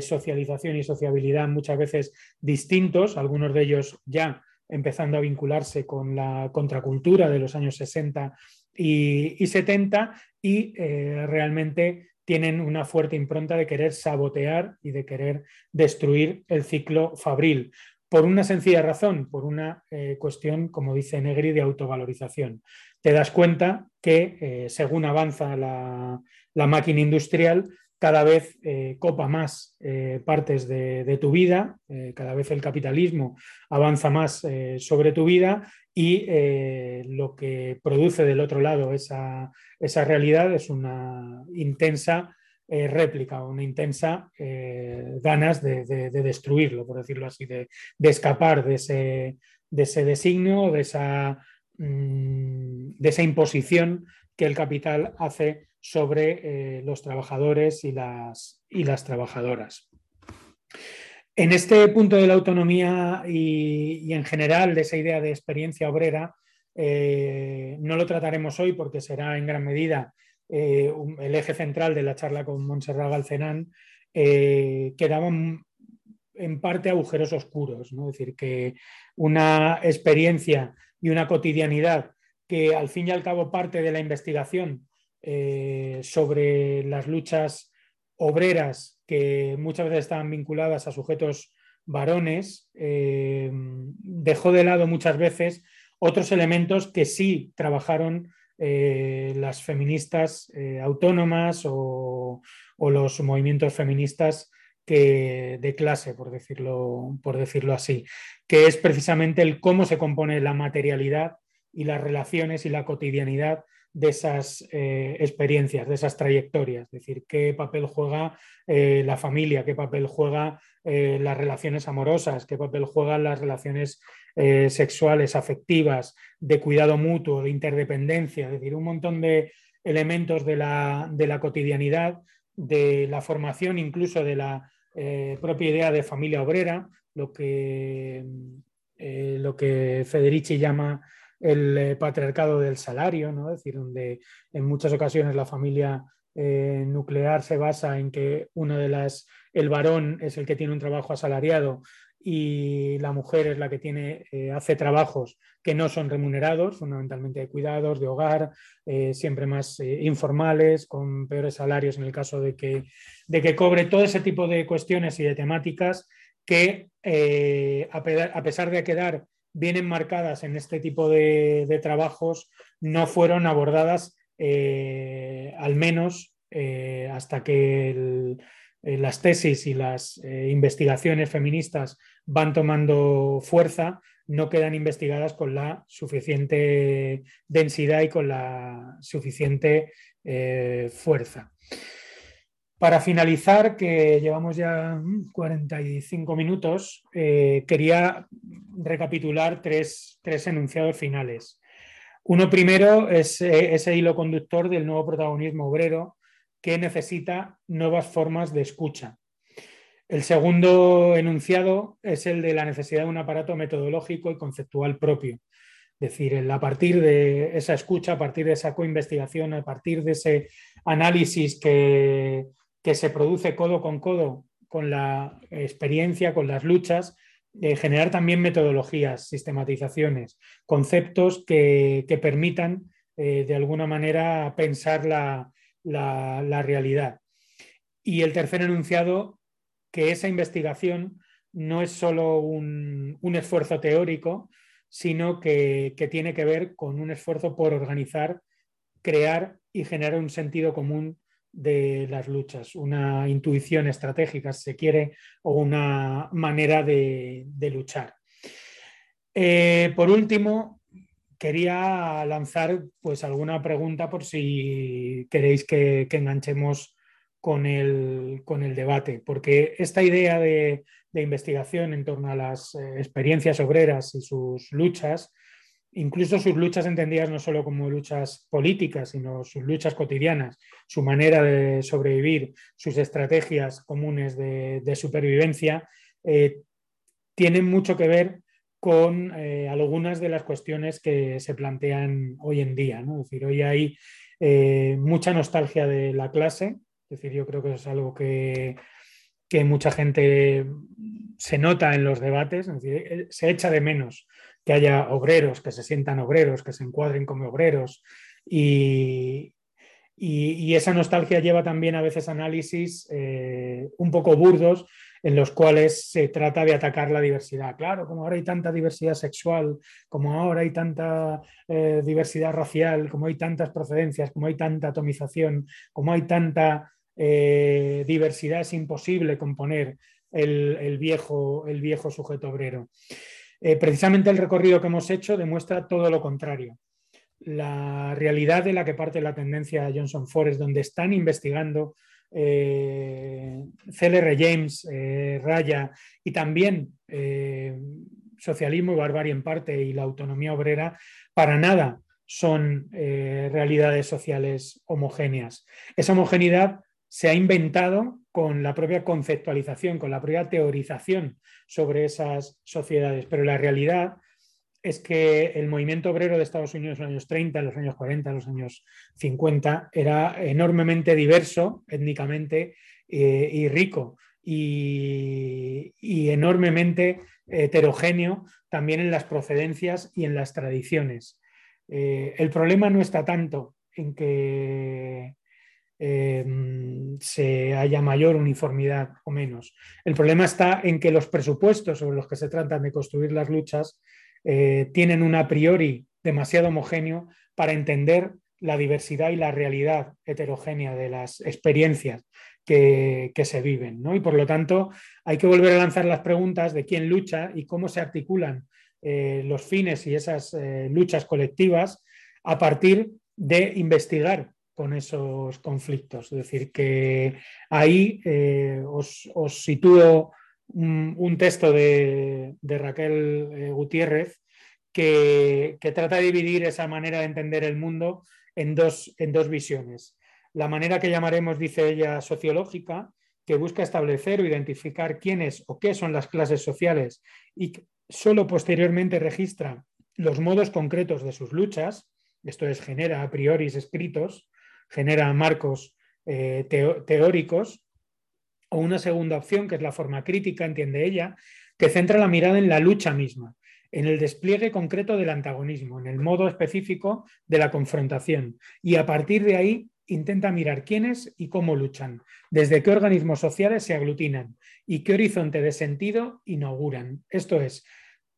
socialización y sociabilidad muchas veces distintos, algunos de ellos ya empezando a vincularse con la contracultura de los años 60 y, y 70 y realmente tienen una fuerte impronta de querer sabotear y de querer destruir el ciclo fabril. Por una sencilla razón, por una eh, cuestión, como dice Negri, de autovalorización. Te das cuenta que eh, según avanza la, máquina industrial, cada vez eh, copa más partes de, tu vida, cada vez el capitalismo avanza más sobre tu vida y eh, lo que produce del otro lado esa, realidad es una intensa eh, réplica, una intensa eh, ganas de, destruirlo, por decirlo así, de, escapar de ese, de ese designio, de esa, mm, de esa imposición que el capital hace sobre los trabajadores y las, y las trabajadoras. En este punto de la autonomía y, en general de esa idea de experiencia obrera, eh, no lo trataremos hoy porque será en gran medida eh, el eje central de la charla con Montserrat Galcenán, eh, que daban en parte agujeros oscuros, ¿no? es decir, que una experiencia y una cotidianidad que al fin y al cabo parte de la investigación sobre las luchas obreras que muchas veces estaban vinculadas a sujetos varones, eh, dejó de lado muchas veces otros elementos que sí trabajaron eh, las feministas eh, autónomas o, los movimientos feministas que, de clase, por decirlo, por decirlo así, que es precisamente el cómo se compone la materialidad y las relaciones y la cotidianidad de esas eh, experiencias, de esas trayectorias, es decir, qué papel juega eh, la familia, qué papel juega eh, las relaciones amorosas, qué papel juegan las relaciones sexuales, afectivas, de cuidado mutuo, de interdependencia, es decir, un montón de elementos de la, de la cotidianidad, de la formación incluso de la propia idea de familia obrera, lo que, lo que Federici llama el eh, patriarcado del salario, ¿no? es decir, donde en muchas ocasiones la familia eh, nuclear se basa en que uno de las, el varón es el que tiene un trabajo asalariado y la mujer es la que tiene, eh, hace trabajos que no son remunerados, fundamentalmente de cuidados, de hogar, siempre más informales, con peores salarios en el caso de que, de que cobre todo ese tipo de cuestiones y de temáticas que, a pesar de quedar vienen marcadas en este tipo de, trabajos no fueron abordadas eh, al menos eh, hasta que eh, las tesis y las investigaciones feministas van tomando fuerza, no quedan investigadas con la suficiente densidad y con la suficiente fuerza. Para finalizar, que llevamos ya 45 minutos, eh, quería recapitular tres, enunciados finales. Uno primero es eh, ese hilo conductor del nuevo protagonismo obrero que necesita nuevas formas de escucha. El segundo enunciado es el de la necesidad de un aparato metodológico y conceptual propio. Es decir, a partir de esa escucha, a partir de esa coinvestigación, a partir de ese análisis que, que se produce codo con codo con la experiencia, con las luchas, generar también metodologías, sistematizaciones, conceptos que, permitan eh, de alguna manera pensar la, realidad. Y el tercer enunciado, que esa investigación no es solo un, esfuerzo teórico, sino que, que, tiene que ver con un esfuerzo por organizar, crear y generar un sentido común de las luchas, una intuición estratégica, si se quiere, o una manera de, luchar. Eh, por último, quería lanzar pues, alguna pregunta por si queréis que, enganchemos con el, debate, porque esta idea de, investigación en torno a las eh, experiencias obreras y sus luchas incluso sus luchas entendidas no solo como luchas políticas, sino sus luchas cotidianas, su manera de sobrevivir, sus estrategias comunes de, supervivencia, eh, tienen mucho que ver con eh, algunas de las cuestiones que se plantean hoy en día. Es decir, hoy hay eh, mucha nostalgia de la clase, es decir, yo creo que es algo que, que mucha gente se nota en los debates, se echa de menos que haya obreros, que se sientan obreros, que se encuadren como obreros. Y, y, esa nostalgia lleva también a veces análisis eh, un poco burdos en los cuales se trata de atacar la diversidad. Claro, como ahora hay tanta diversidad sexual, como ahora hay tanta eh, diversidad racial, como hay tantas procedencias, como hay tanta atomización, como hay tanta eh, diversidad, es imposible componer el, viejo, el viejo sujeto obrero. Eh, precisamente el recorrido que hemos hecho demuestra todo lo contrario. La realidad de la que parte la tendencia Johnson Forest, donde están investigando eh, CLR James, eh, Raya y también socialismo y barbarie en parte y la autonomía obrera, para nada son realidades sociales homogéneas. Esa homogeneidad se ha inventado con la propia conceptualización, con la propia teorización sobre esas sociedades. Pero la realidad es que el movimiento obrero de Estados Unidos en los años 30, en los años 40, en los años 50 era enormemente diverso étnicamente eh, y rico y, enormemente heterogéneo también en las procedencias y en las tradiciones. Eh, el problema no está tanto en que Em, se haya mayor uniformidad o menos. El problema está en que los presupuestos sobre los que se tratan de construir las luchas eh, tienen un a priori demasiado homogéneo para entender la diversidad y la realidad heterogénea de las experiencias que, se viven. Y por lo tanto, hay que volver a lanzar las preguntas de quién lucha y cómo se articulan eh, los fines y esas eh, luchas colectivas a partir de investigar con esos conflictos. Es decir, que ahí eh, os, sitúo un, texto de, Raquel eh, Gutiérrez que, trata de dividir esa manera de entender el mundo en dos, en dos visiones. La manera que llamaremos, dice ella, sociológica, que busca establecer o identificar quiénes o qué son las clases sociales y solo posteriormente registra los modos concretos de sus luchas, esto es, genera a priori escritos, genera marcos eh, teóricos, o una segunda opción, que es la forma crítica, entiende ella, que centra la mirada en la lucha misma, en el despliegue concreto del antagonismo, en el modo específico de la confrontación, y a partir de ahí intenta mirar quiénes y cómo luchan, desde qué organismos sociales se aglutinan y qué horizonte de sentido inauguran. Esto es,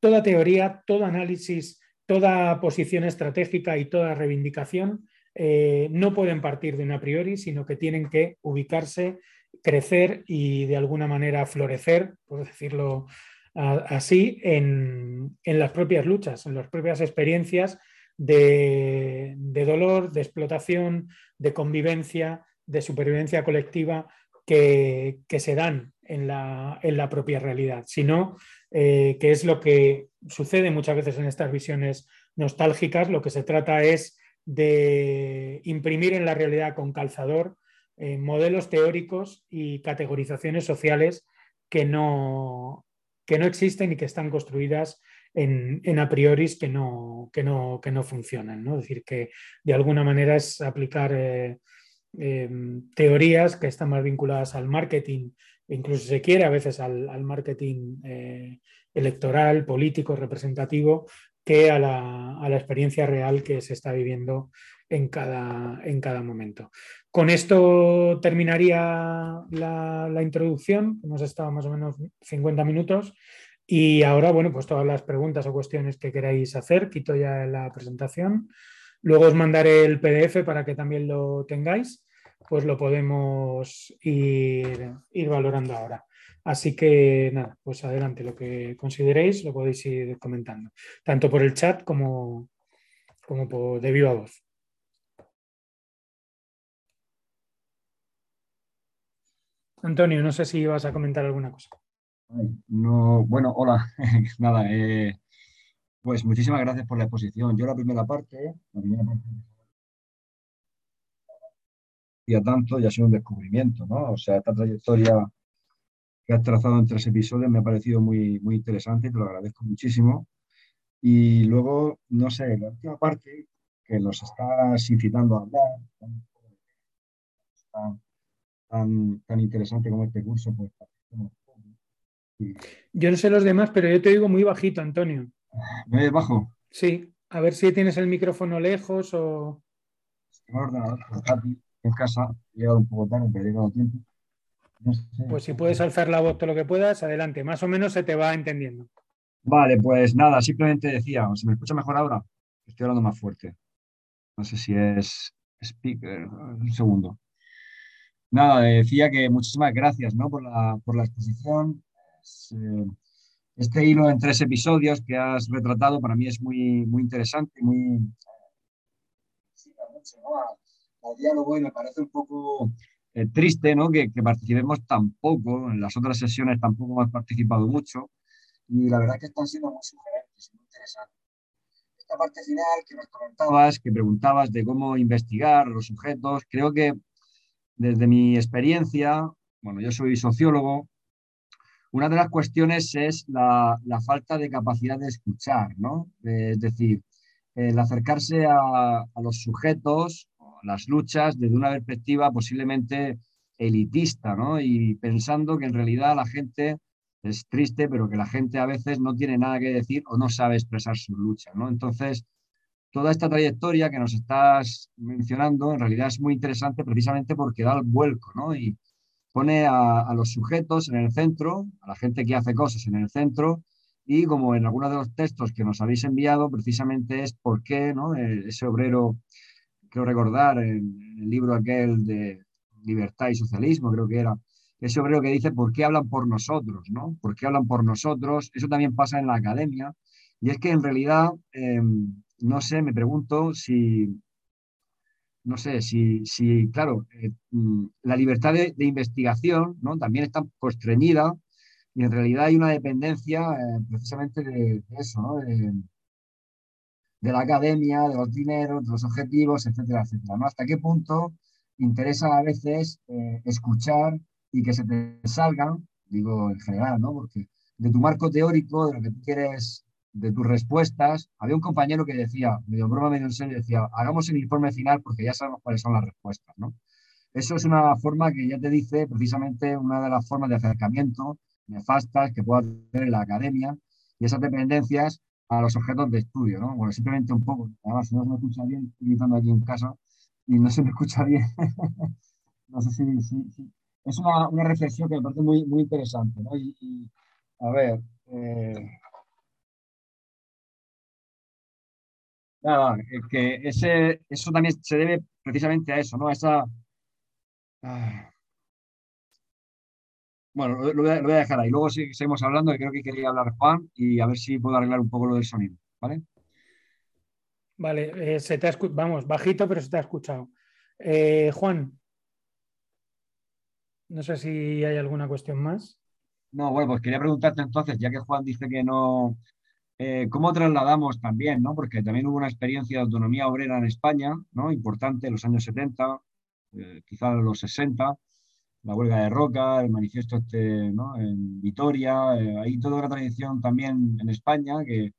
toda teoría, todo análisis, toda posición estratégica y toda reivindicación eh, no pueden partir de una priori, sino que tienen que ubicarse, crecer y de alguna manera florecer, por decirlo así, en, las propias luchas, en las propias experiencias de, dolor, de explotación, de convivencia, de supervivencia colectiva que, se dan en la, propia realidad, sino eh, que es lo que sucede muchas veces en estas visiones nostálgicas, lo que se trata es de imprimir en la realidad con calzador eh, modelos teóricos y categorizaciones sociales que no, que no existen y que están construidas en, a priori que no, que no, que no funcionan. Es decir, que de alguna manera es aplicar eh, em, teorías que están más vinculadas al marketing, incluso se quiere a veces al, marketing eh, electoral, político, representativo, que a la, experiencia real que se está viviendo en cada, en cada momento. Con esto terminaría la, introducción, hemos estado más o menos 50 minutos y ahora, bueno, pues todas las preguntas o cuestiones que queráis hacer, quito ya la presentación. Luego os mandaré el PDF para que también lo tengáis, pues lo podemos ir, ir valorando ahora. Así que nada, pues adelante, lo que consideréis lo podéis ir comentando, tanto por el chat como, como por, de viva voz. Antonio, no sé si vas a comentar alguna cosa. no, bueno, hola. Nada, eh, Pues muchísimas gracias por la exposición. Yo la primera parte, la primera parte y a tanto ya ha sido un descubrimiento, ¿no? O sea, esta trayectoria que has trazado en tres episodios me ha parecido muy, muy interesante, te lo agradezco muchísimo. Y luego, no sé, la última parte que nos estás incitando a hablar, tan, tan, interesante como este curso, pues yo no sé los demás, pero yo te digo muy bajito, Antonio. ¿Me oyes bajo? Sí, a ver si tienes el micrófono lejos o. El ordenador en casa, he llegado un poco tarde, pero he llegado a tiempo. Pues si puedes alzar la voz todo lo que puedas, adelante. Más o menos se te va entendiendo. Vale, pues nada, simplemente decía, ¿se me escucha mejor ahora? Estoy hablando más fuerte. No sé si es speaker. Un segundo. Nada, decía que muchísimas gracias ¿no? por, la, por la exposición. Eh, este hilo en tres episodios que has retratado para mí es muy, muy interesante, muy... Al diálogo y me parece un poco eh, triste ¿no? que, que, participemos tan poco, en las otras sesiones tampoco hemos participado mucho y la verdad que están siendo muy sugerentes y muy interesantes. Esta parte final que nos comentabas, que preguntabas de cómo investigar los sujetos, creo que desde mi experiencia, bueno, yo soy sociólogo, una de las cuestiones es la, la falta de capacidad de escuchar, ¿no? Eh, es decir, el acercarse a, a los sujetos las luchas desde una perspectiva posiblemente elitista, ¿no? Y pensando que en realidad la gente es triste, pero que la gente a veces no tiene nada que decir o no sabe expresar sus luchas, ¿no? Entonces, toda esta trayectoria que nos estás mencionando en realidad es muy interesante precisamente porque da el vuelco, ¿no? Y pone a, los sujetos en el centro, a la gente que hace cosas en el centro, y como en algunos de los textos que nos habéis enviado, precisamente es por qué ¿no? E, ese obrero creo recordar, en el libro aquel de Libertad y Socialismo, creo que era, ese obrero que dice, ¿por qué hablan por nosotros? ¿no? ¿Por qué hablan por nosotros? Eso también pasa en la academia. Y es que en realidad, em, no sé, me pregunto si, no sé, si, si claro, eh, mm, la libertad de, investigación ¿no? también está constreñida y en realidad hay una dependencia eh, precisamente de, eso, ¿no? De la academia, de los dineros, de los objetivos, etcétera, etcétera. ¿no? ¿Hasta qué punto interesa a veces eh, escuchar y que se te salgan, digo en general, ¿no? Porque de tu marco teórico, de lo que tú quieres, de tus respuestas, había un compañero que decía, medio broma, medio en serio, decía, hagamos el informe final porque ya sabemos cuáles son las respuestas, ¿no? Eso es una forma que ya te dice precisamente una de las formas de acercamiento nefastas que puede tener la academia y esas dependencias a los objetos de estudio, ¿no? Bueno, simplemente un poco. Además, si no se me escucha bien, estoy gritando aquí en casa y no se me escucha bien. no sé si, Es una, una, reflexión que me parece muy, muy interesante, ¿no? Y, a ver. Eh... Nada, que ese, eso también se debe precisamente a eso, ¿no? A esa. Ah, bueno, lo, voy a, dejar ahí. Luego seguimos hablando, que creo que quería hablar Juan y a ver si puedo arreglar un poco lo del sonido. ¿Vale? Vale, eh, se te ha vamos, bajito, pero se te ha escuchado. Eh, Juan, no sé si hay alguna cuestión más. No, bueno, pues quería preguntarte entonces, ya que Juan dice que no, eh, ¿cómo trasladamos también, ¿no? Porque también hubo una experiencia de autonomía obrera en España, ¿no? Importante en los años 70, quizás en los 60, la huelga de Roca, el manifiesto este ¿no? en Vitoria, eh, hay toda una tradición también en España que,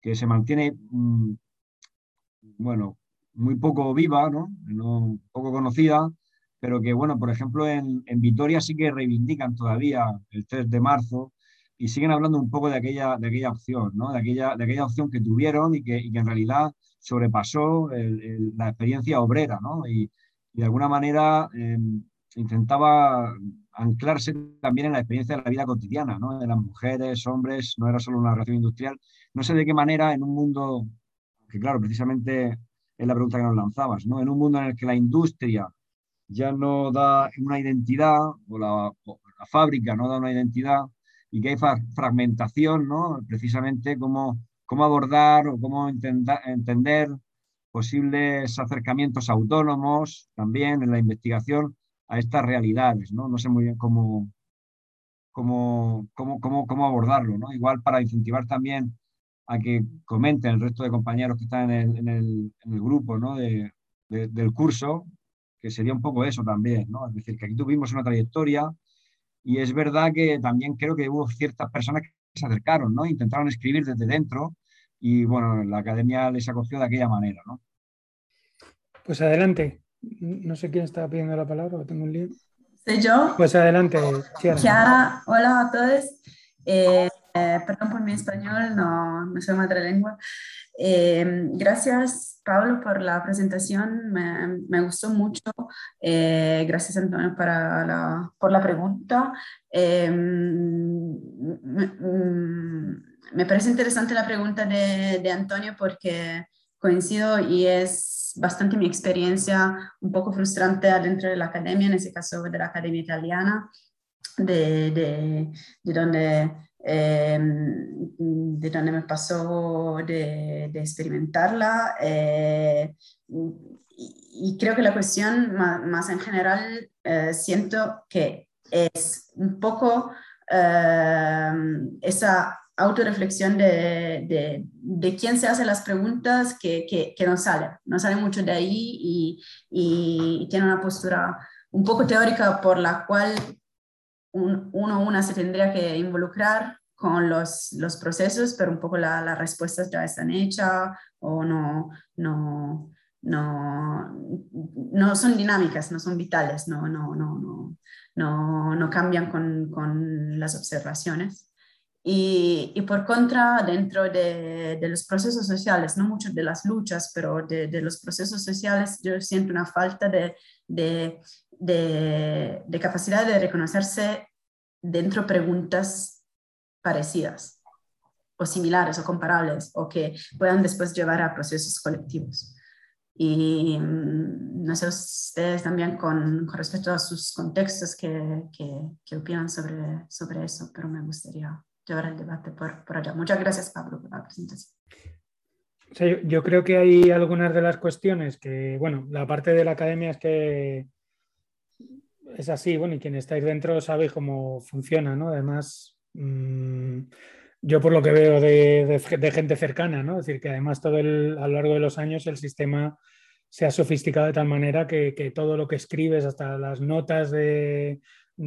que se mantiene, mm, bueno, muy poco viva, ¿no? ¿no? poco conocida, pero que, bueno, por ejemplo, en, en, Vitoria sí que reivindican todavía el 3 de marzo y siguen hablando un poco de aquella, de aquella opción, ¿no? De aquella, de aquella opción que tuvieron y que, y que en realidad sobrepasó la experiencia obrera, ¿no? Y, y de alguna manera... Eh, intentaba anclarse también en la experiencia de la vida cotidiana, ¿no? de las mujeres, hombres, no era solo una relación industrial. No sé de qué manera en un mundo, que claro, precisamente es la pregunta que nos lanzabas, ¿no? en un mundo en el que la industria ya no da una identidad, o la, fábrica no da una identidad, y que hay fragmentación, ¿no? precisamente cómo, cómo abordar o cómo entender posibles acercamientos autónomos también en la investigación a estas realidades, ¿no? No sé muy bien cómo, cómo, cómo, cómo, cómo abordarlo, ¿no? Igual para incentivar también a que comenten el resto de compañeros que están en el, grupo ¿no? de, del curso, que sería un poco eso también, ¿no? Es decir, que aquí tuvimos una trayectoria y es verdad que también creo que hubo ciertas personas que se acercaron, ¿no? Intentaron escribir desde dentro y, bueno, la academia les acogió de aquella manera, ¿no? Pues adelante. No sé quién estaba pidiendo la palabra, tengo un lío. ¿Soy yo? Pues adelante, Chiara. hola a todos. Eh, eh, perdón por mi español, no, no soy madre lengua. Eh, gracias, Pablo, por la presentación. Me, me gustó mucho. Eh, gracias, Antonio, para la, por la pregunta. me, parece interesante la pregunta de, de, Antonio porque coincido y es bastante mi experiencia un poco frustrante dentro de la academia, en ese caso de la academia italiana, de, de, de donde Em, de donde me pasó de, experimentarla. Eh, y, creo que la cuestión más, en general eh, siento que es un poco em, esa autorreflexión de, de, de, quién se hace las preguntas que, que, que, no sale, no sale mucho de ahí y, y, tiene una postura un poco teórica por la cual uno o una se tendría que involucrar con los, los procesos, pero un poco las respuestas ya están hechas o no, no, no, no son dinámicas, no son vitales, no, no, no, no, no, no cambian con, con, las observaciones. Y, y, por contra, dentro de, de, los procesos sociales, no mucho de las luchas, pero de, de los procesos sociales, yo siento una falta de, de, capacidad de reconocerse dentro preguntas parecidas o similares o comparables o que puedan después llevar a procesos colectivos. Y mm, no sé ustedes también con, con respecto a sus contextos que, que, opinan sobre, sobre eso, pero me gustaría llevar el debate por, por allá. Muchas gracias, Pablo, por la presentación. yo, creo que hay algunas de las cuestiones que, bueno, la parte de la academia es que es así, bueno, y quien estáis dentro sabe cómo funciona, ¿no? Además, mmm, yo por lo que veo de, gente cercana, ¿no? Es decir, que además todo el, a lo largo de los años el sistema se ha sofisticado de tal manera que, que todo lo que escribes, hasta las notas de,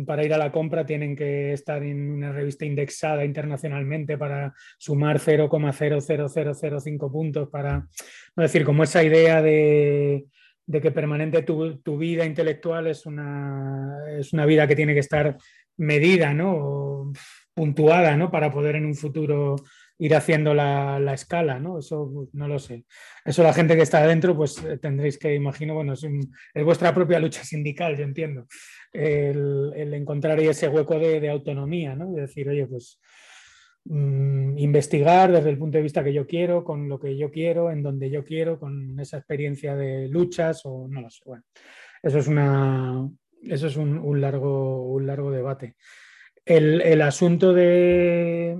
para ir a la compra tienen que estar en una revista indexada internacionalmente para sumar 0,00005 puntos para, no decir, como esa idea de, de que permanente tu, tu, vida intelectual es una, es una vida que tiene que estar medida, ¿no? puntuada, ¿no? Para poder en un futuro ir haciendo la, la, escala, ¿no? Eso pues, no lo sé. Eso la gente que está adentro, pues eh, tendréis que, imagino, bueno, es, un, es vuestra propia lucha sindical, yo entiendo, el, encontrar ese hueco de, de, autonomía, ¿no? De decir, oye, pues mmm, investigar desde el punto de vista que yo quiero, con lo que yo quiero, en donde yo quiero, con esa experiencia de luchas o no lo sé. Bueno, eso es, una, eso es un, largo, un largo debate. El, asunto de,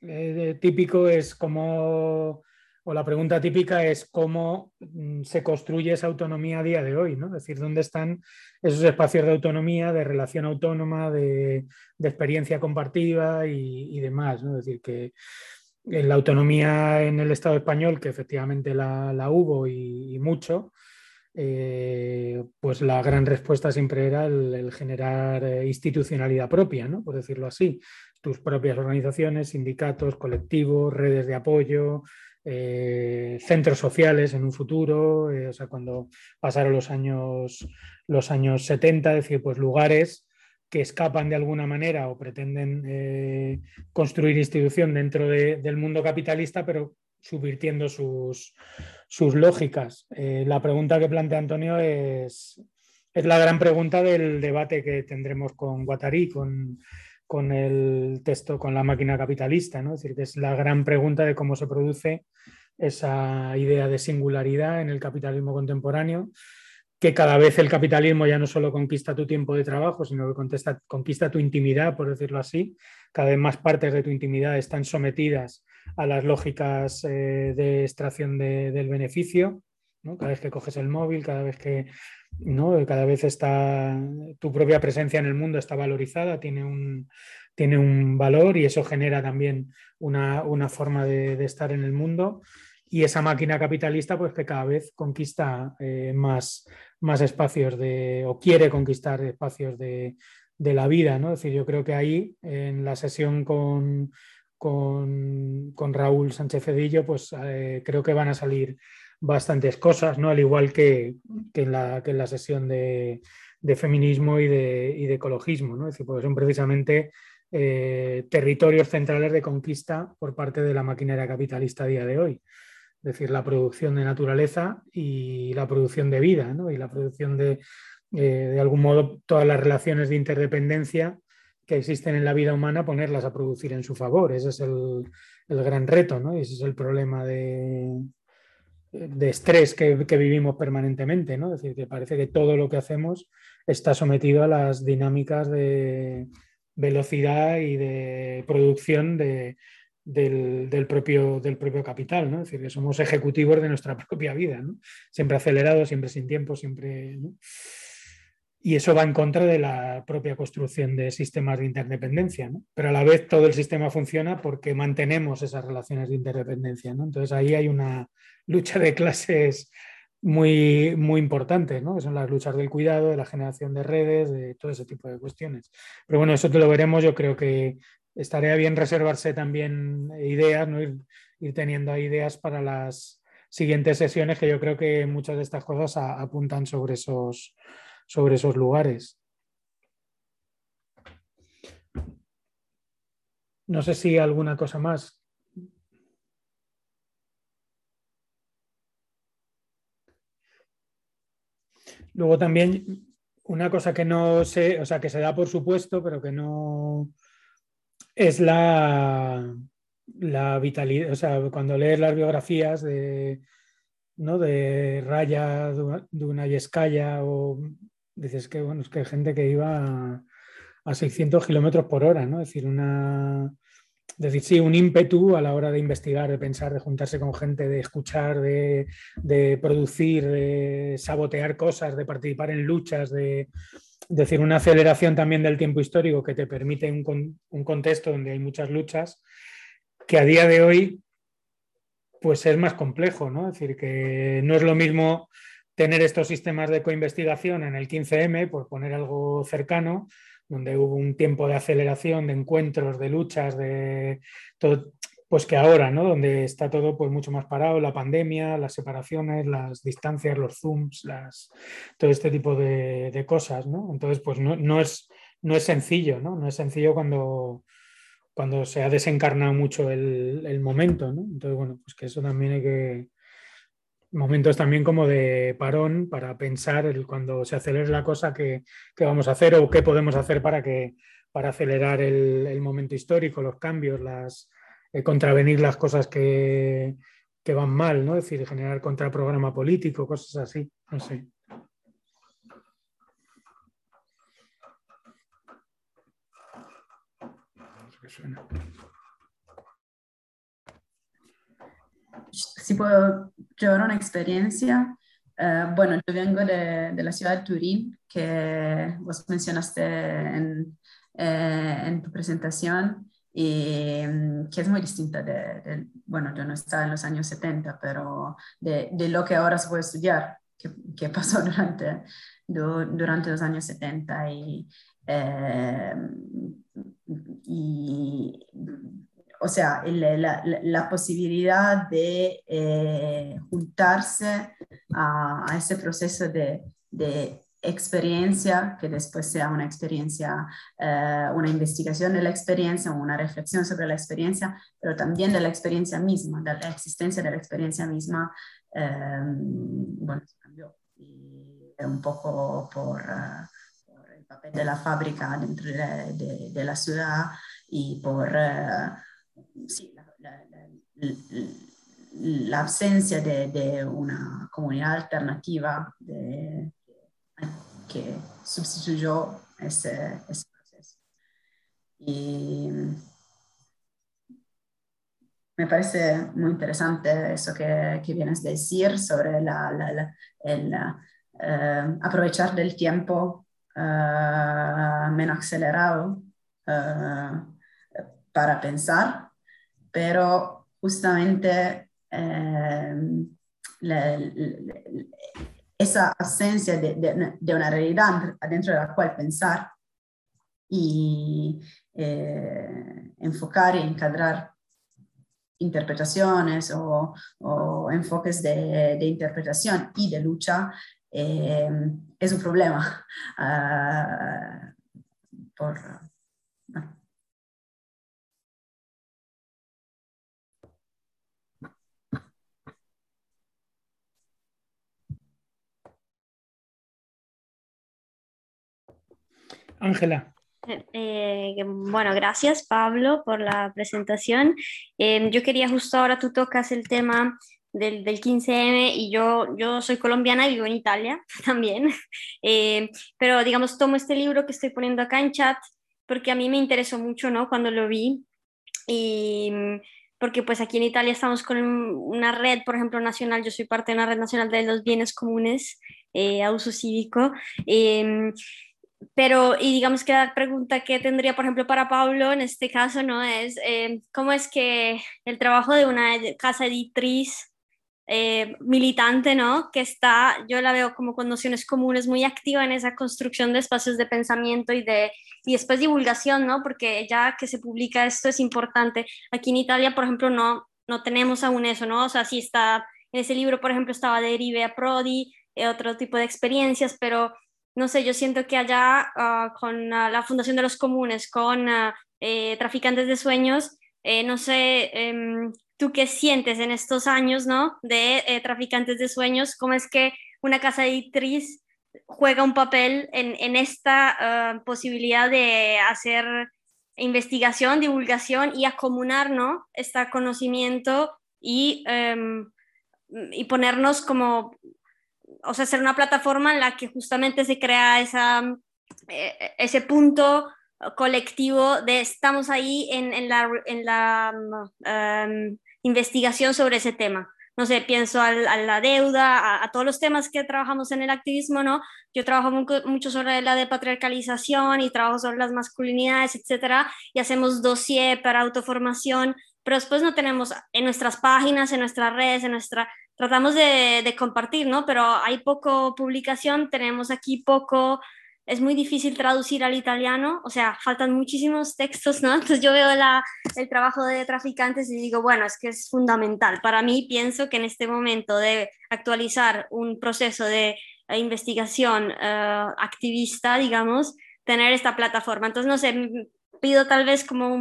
eh, típico es cómo, o la pregunta típica es cómo mm, se construye esa autonomía a día de hoy, ¿no? Es decir, dónde están esos espacios de autonomía, de relación autónoma, de, experiencia compartida y, demás, ¿no? Es decir, que la autonomía en el Estado español, que efectivamente la, la hubo y, y mucho, eh, pues la gran respuesta siempre era el, el generar eh, institucionalidad propia, ¿no? por decirlo así, tus propias organizaciones, sindicatos, colectivos, redes de apoyo, eh, centros sociales en un futuro, eh, o sea, cuando pasaron los años, los años 70, es decir, pues lugares que escapan de alguna manera o pretenden eh, construir institución dentro de, del mundo capitalista, pero subvirtiendo sus, sus lógicas. La pregunta que plantea Antonio es, es, la gran pregunta del debate que tendremos con Guattari, con, con el texto, con la máquina capitalista, ¿no? Es decir, que es la gran pregunta de cómo se produce esa idea de singularidad en el capitalismo contemporáneo, que cada vez el capitalismo ya no solo conquista tu tiempo de trabajo, sino que conquista tu intimidad, por decirlo así. Cada vez más partes de tu intimidad están sometidas a las lógicas eh, de extracción de, del beneficio. ¿no? Cada vez que coges el móvil, cada vez que ¿no? cada vez está tu propia presencia en el mundo está valorizada, tiene un, tiene un valor y eso genera también una, forma de, estar en el mundo. Y esa máquina capitalista, pues que cada vez conquista eh, más, más espacios de, o quiere conquistar espacios de, la vida, ¿no? Es decir, yo creo que ahí, en la sesión con, con, Raúl Sánchez Cedillo, pues eh, creo que van a salir bastantes cosas, ¿no? Al igual que, en, la, que en la sesión de, feminismo y de, ecologismo, ¿no? Es decir, porque son precisamente eh, territorios centrales de conquista por parte de la maquinaria capitalista a día de hoy. Es decir, la producción de naturaleza y la producción de vida, ¿no? y la producción de, eh, de algún modo, todas las relaciones de interdependencia que existen en la vida humana, ponerlas a producir en su favor. Ese es el, el gran reto, ¿no? Y ese es el problema de, de estrés que, vivimos permanentemente, ¿no? Decir, que parece que todo lo que hacemos está sometido a las dinámicas de velocidad y de producción del, propio, del propio capital, ¿no? Es decir, que somos ejecutivos de nuestra propia vida. Siempre acelerados, siempre sin tiempo, siempre... Y eso va en contra de la propia construcción de sistemas de interdependencia, ¿no? Pero a la vez todo el sistema funciona porque mantenemos esas relaciones de interdependencia, ¿no? Entonces ahí hay una lucha de clases muy, muy importantes, ¿no? que son las luchas del cuidado, de la generación de redes, de todo ese tipo de cuestiones. Pero bueno, eso te lo veremos, yo creo que estaría bien reservarse también ideas, ¿no? ir, teniendo ideas para las siguientes sesiones, que yo creo que muchas de estas cosas apuntan sobre esos, sobre esos lugares. No sé si alguna cosa más. Luego también una cosa que no sé, o sea, que se da por supuesto, pero que no es la, la vitalidad, o sea, cuando lees las biografías de, ¿no? de Raya, Dunayeskaya, o dices que, bueno, es que hay gente que iba a, a 600 kilómetros por hora, ¿no? Es decir, una, decir, sí, un ímpetu a la hora de investigar, de pensar, de juntarse con gente, de escuchar, de, producir, de sabotear cosas, de participar en luchas, de, decir, una aceleración también del tiempo histórico que te permite un, un, contexto donde hay muchas luchas, que a día de hoy pues es más complejo, ¿no? Es decir, que no es lo mismo tener estos sistemas de coinvestigación en el 15M, por poner algo cercano, donde hubo un tiempo de aceleración, de encuentros, de luchas, de todo, pues que ahora, ¿no? Donde está todo pues mucho más parado, la pandemia, las separaciones, las distancias, los zooms, todo este tipo de, cosas, ¿no? Entonces, pues no, es, no es sencillo, ¿no? No es sencillo cuando, cuando se ha desencarnado mucho el, el momento, ¿no? Entonces, bueno, pues que eso también hay que, momentos también como de parón para pensar el, cuando se acelere la cosa que, vamos a hacer o qué podemos hacer para, que, para acelerar el, momento histórico, los cambios, las, eh, contravenir las cosas que, van mal, ¿no? Es decir, generar contraprograma político, cosas así, no sé. Si puedo llevar una experiencia, eh, bueno, yo vengo de, de, la ciudad de Turín, que vos mencionaste en, eh, en tu presentación, y mm, que es muy distinta de, bueno, yo no estaba en los años 70, pero de, de lo que ahora se puede estudiar, que, que pasó durante, durante los años 70 y, eh, y o sea, la, posibilidad de eh, juntarse a, ese proceso de, experiencia, que después sea una experiencia, eh, una investigación de la experiencia, una reflexión sobre la experiencia, pero también de la experiencia misma, de la existencia de la experiencia misma, eh, bueno, se cambió. Y un poco por, el papel de la fábrica dentro de, la ciudad y por sí, la, ausencia de, una comunidad alternativa que sustituyó ese, proceso. Y me parece muy interesante eso que, vienes a decir sobre la, el eh, aprovechar del tiempo uh, menos acelerado para pensar, pero justamente esa ausencia de, una realidad dentro de la cual pensar y enfocar y encadrar interpretaciones o, enfoques de, interpretación y de lucha eh, es un problema. Ah, Ángela. Eh, bueno, gracias Pablo por la presentación. Em, yo quería justo ahora, tú tocas el tema del, del 15M y yo, yo soy colombiana y vivo en Italia también, em, pero digamos, tomo este libro que estoy poniendo acá en chat porque a mí me interesó mucho, ¿no? Cuando lo vi y porque pues aquí en Italia estamos con una red, por ejemplo, nacional, yo soy parte de una red nacional de los bienes comunes eh, a uso cívico. Eh, pero, y digamos que la pregunta que tendría, por ejemplo, para Pablo en este caso, ¿no? Es, eh, ¿cómo es que el trabajo de una casa editriz eh, militante, ¿no? Que está, yo la veo como con nociones comunes, muy activa en esa construcción de espacios de pensamiento y de, y después divulgación, ¿no? Porque ya que se publica esto es importante. Aquí en Italia, por ejemplo, no, no tenemos aún eso, ¿no? O sea, sí está, en ese libro, por ejemplo, estaba Derive a Prodi, eh, otro tipo de experiencias, pero no sé, yo siento que allá ah, con ah, la Fundación de los Comunes, con ah, eh, Traficantes de Sueños, eh, no sé, em, tú qué sientes en estos años, ¿no? De eh, Traficantes de Sueños, cómo es que una casa editriz juega un papel en, en esta posibilidad de hacer investigación, divulgación y acomunar, ¿no? Este conocimiento y, em, y ponernos como o sea, ser una plataforma en la que justamente se crea esa, eh, ese punto colectivo de estamos ahí en, en la, en la um, investigación sobre ese tema. No sé, pienso a, la deuda, a, todos los temas que trabajamos en el activismo, ¿no? Yo trabajo mucho sobre la depatriarcalización y trabajo sobre las masculinidades, etcétera, y hacemos dossier para autoformación, pero después no tenemos en nuestras páginas, en nuestras redes, en nuestra tratamos de, compartir, ¿no? Pero hay poco publicación, tenemos aquí poco, es muy difícil traducir al italiano, o sea, faltan muchísimos textos, ¿no? Entonces yo veo el trabajo de traficantes y digo, bueno, es que es fundamental. Para mí pienso que en este momento de actualizar un proceso de investigación eh, activista, digamos, tener esta plataforma. Entonces, no sé, pido tal vez como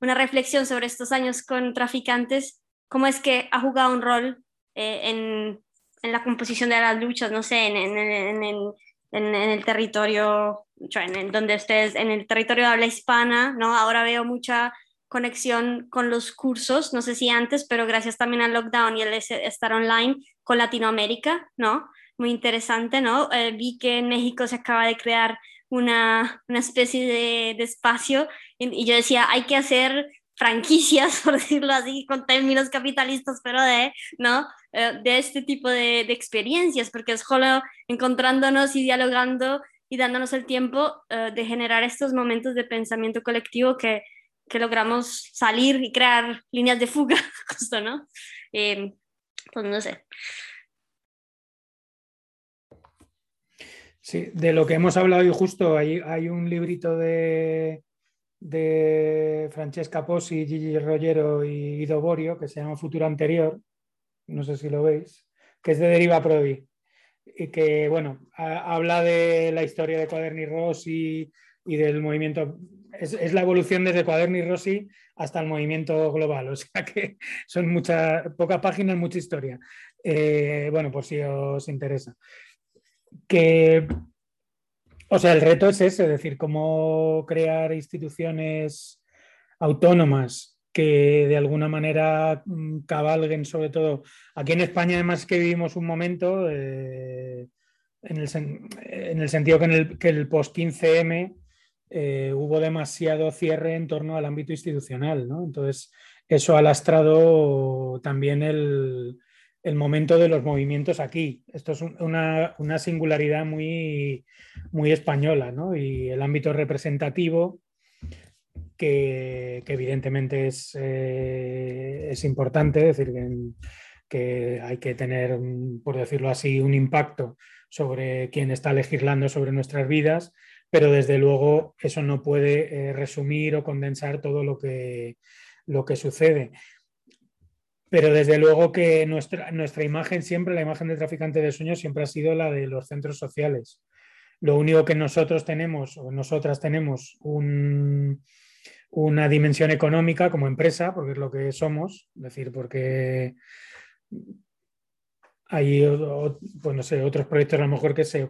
una reflexión sobre estos años con traficantes, cómo es que ha jugado un rol eh, en, en, la composición de las luchas, no sé, en, en, en el territorio, donde estés, en el territorio de habla hispana, ¿no? Ahora veo mucha conexión con los cursos, no sé si antes, pero gracias también al lockdown y el estar online con Latinoamérica, ¿no? Muy interesante, ¿no? Eh, vi que en México se acaba de crear una, una especie de, de espacio y, y, yo decía, hay que hacer franquicias, por decirlo así, con términos capitalistas, pero de, ¿no? Eh, de este tipo de, experiencias, porque es solo encontrándonos y dialogando y dándonos el tiempo eh, de generar estos momentos de pensamiento colectivo que, que, logramos salir y crear líneas de fuga, justo, ¿no? Eh, pues no sé. Sí, de lo que hemos hablado hoy justo, hay, hay un librito de, de Francesca Posi, Gigi Rollero y Guido Borio, que se llama Futuro Anterior, no sé si lo veis, que es de Deriva Prodi, y que, bueno, habla de la historia de Cuaderni Rossi y del movimiento, es, la evolución desde Cuaderni Rossi hasta el movimiento global, o sea que son muchas, pocas páginas, mucha historia. Eh, bueno, por si os interesa. Que o sea, el reto es ese, es decir, cómo crear instituciones autónomas que de alguna manera mm, cabalguen, sobre todo aquí en España, además que vivimos un momento eh, en, el, sentido que en el, que el post-15M eh, hubo demasiado cierre en torno al ámbito institucional, ¿no? Entonces, eso ha lastrado también el, el momento de los movimientos aquí. Esto es una, singularidad muy, muy española, ¿no? Y el ámbito representativo, que, evidentemente es, eh, es, importante, es decir, que, hay que tener, por decirlo así, un impacto sobre quien está legislando sobre nuestras vidas, pero desde luego eso no puede eh, resumir o condensar todo lo que, lo que sucede. Pero desde luego que nuestra, nuestra imagen siempre, la imagen de traficante de sueños siempre ha sido la de los centros sociales. Lo único que nosotros tenemos, o nosotras tenemos, un, una dimensión económica como empresa, porque es lo que somos, es decir, porque hay pues no sé, otros proyectos a lo mejor que se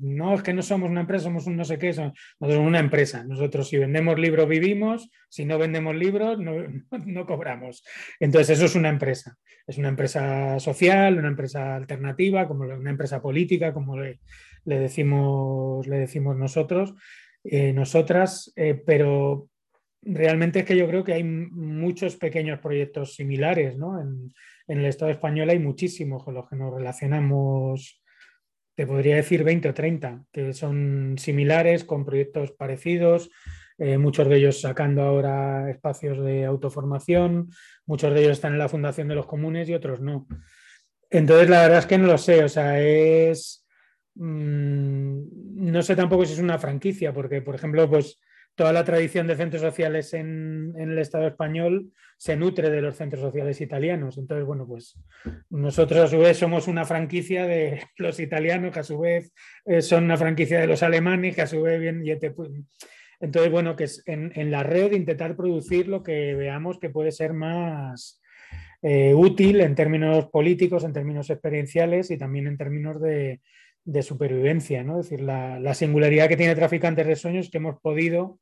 no es que no somos una empresa, somos un no sé qué, somos una empresa. Nosotros si vendemos libros vivimos, si no vendemos libros no, cobramos. Entonces eso es una empresa. Es una empresa social, una empresa alternativa, como una empresa política, como le, le decimos, le decimos nosotros, eh, nosotras, eh, pero realmente es que yo creo que hay muchos pequeños proyectos similares, ¿no? En, el Estado español hay muchísimos con los que nos relacionamos, te podría decir 20 o 30, que son similares, con proyectos parecidos, eh, muchos de ellos sacando ahora espacios de autoformación, muchos de ellos están en la Fundación de los Comunes y otros no. Entonces, la verdad es que no lo sé, o sea, es... Mm, no sé tampoco si es una franquicia, porque, por ejemplo, pues toda la tradición de centros sociales en, el Estado español se nutre de los centros sociales italianos. Entonces, bueno, pues nosotros a su vez somos una franquicia de los italianos, que a su vez eh, son una franquicia de los alemanes, que a su vez bien... Entonces, bueno, que es en, la red intentar producir lo que veamos que puede ser más eh, útil en términos políticos, en términos experienciales y también en términos de, supervivencia, ¿no? Es decir, la, la, singularidad que tiene Traficantes de Sueños es que hemos podido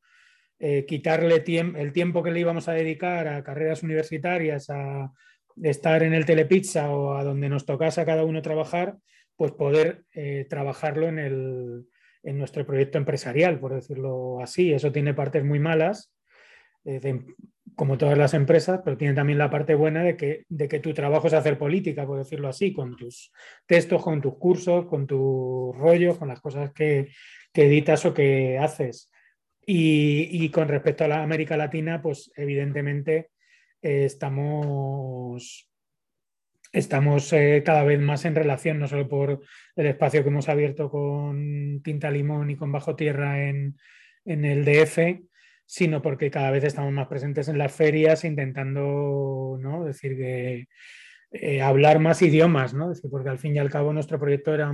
eh, quitarle el tiempo que le íbamos a dedicar a carreras universitarias, a estar en el telepizza o a donde nos tocase a cada uno trabajar, pues poder eh, trabajarlo en, el, en, nuestro proyecto empresarial, por decirlo así. Eso tiene partes muy malas, eh, como todas las empresas, pero tiene también la parte buena de que, de que tu trabajo es hacer política, por decirlo así, con tus textos, con tus cursos, con tus rollos, con las cosas que, que editas o que haces. Y, con respecto a la América Latina, pues evidentemente eh, estamos, estamos eh, cada vez más en relación, no solo por el espacio que hemos abierto con Tinta Limón y con Bajo Tierra en, el DF, sino porque cada vez estamos más presentes en las ferias intentando ¿no? decir que eh, hablar más idiomas, ¿no? decir, porque al fin y al cabo nuestro proyecto era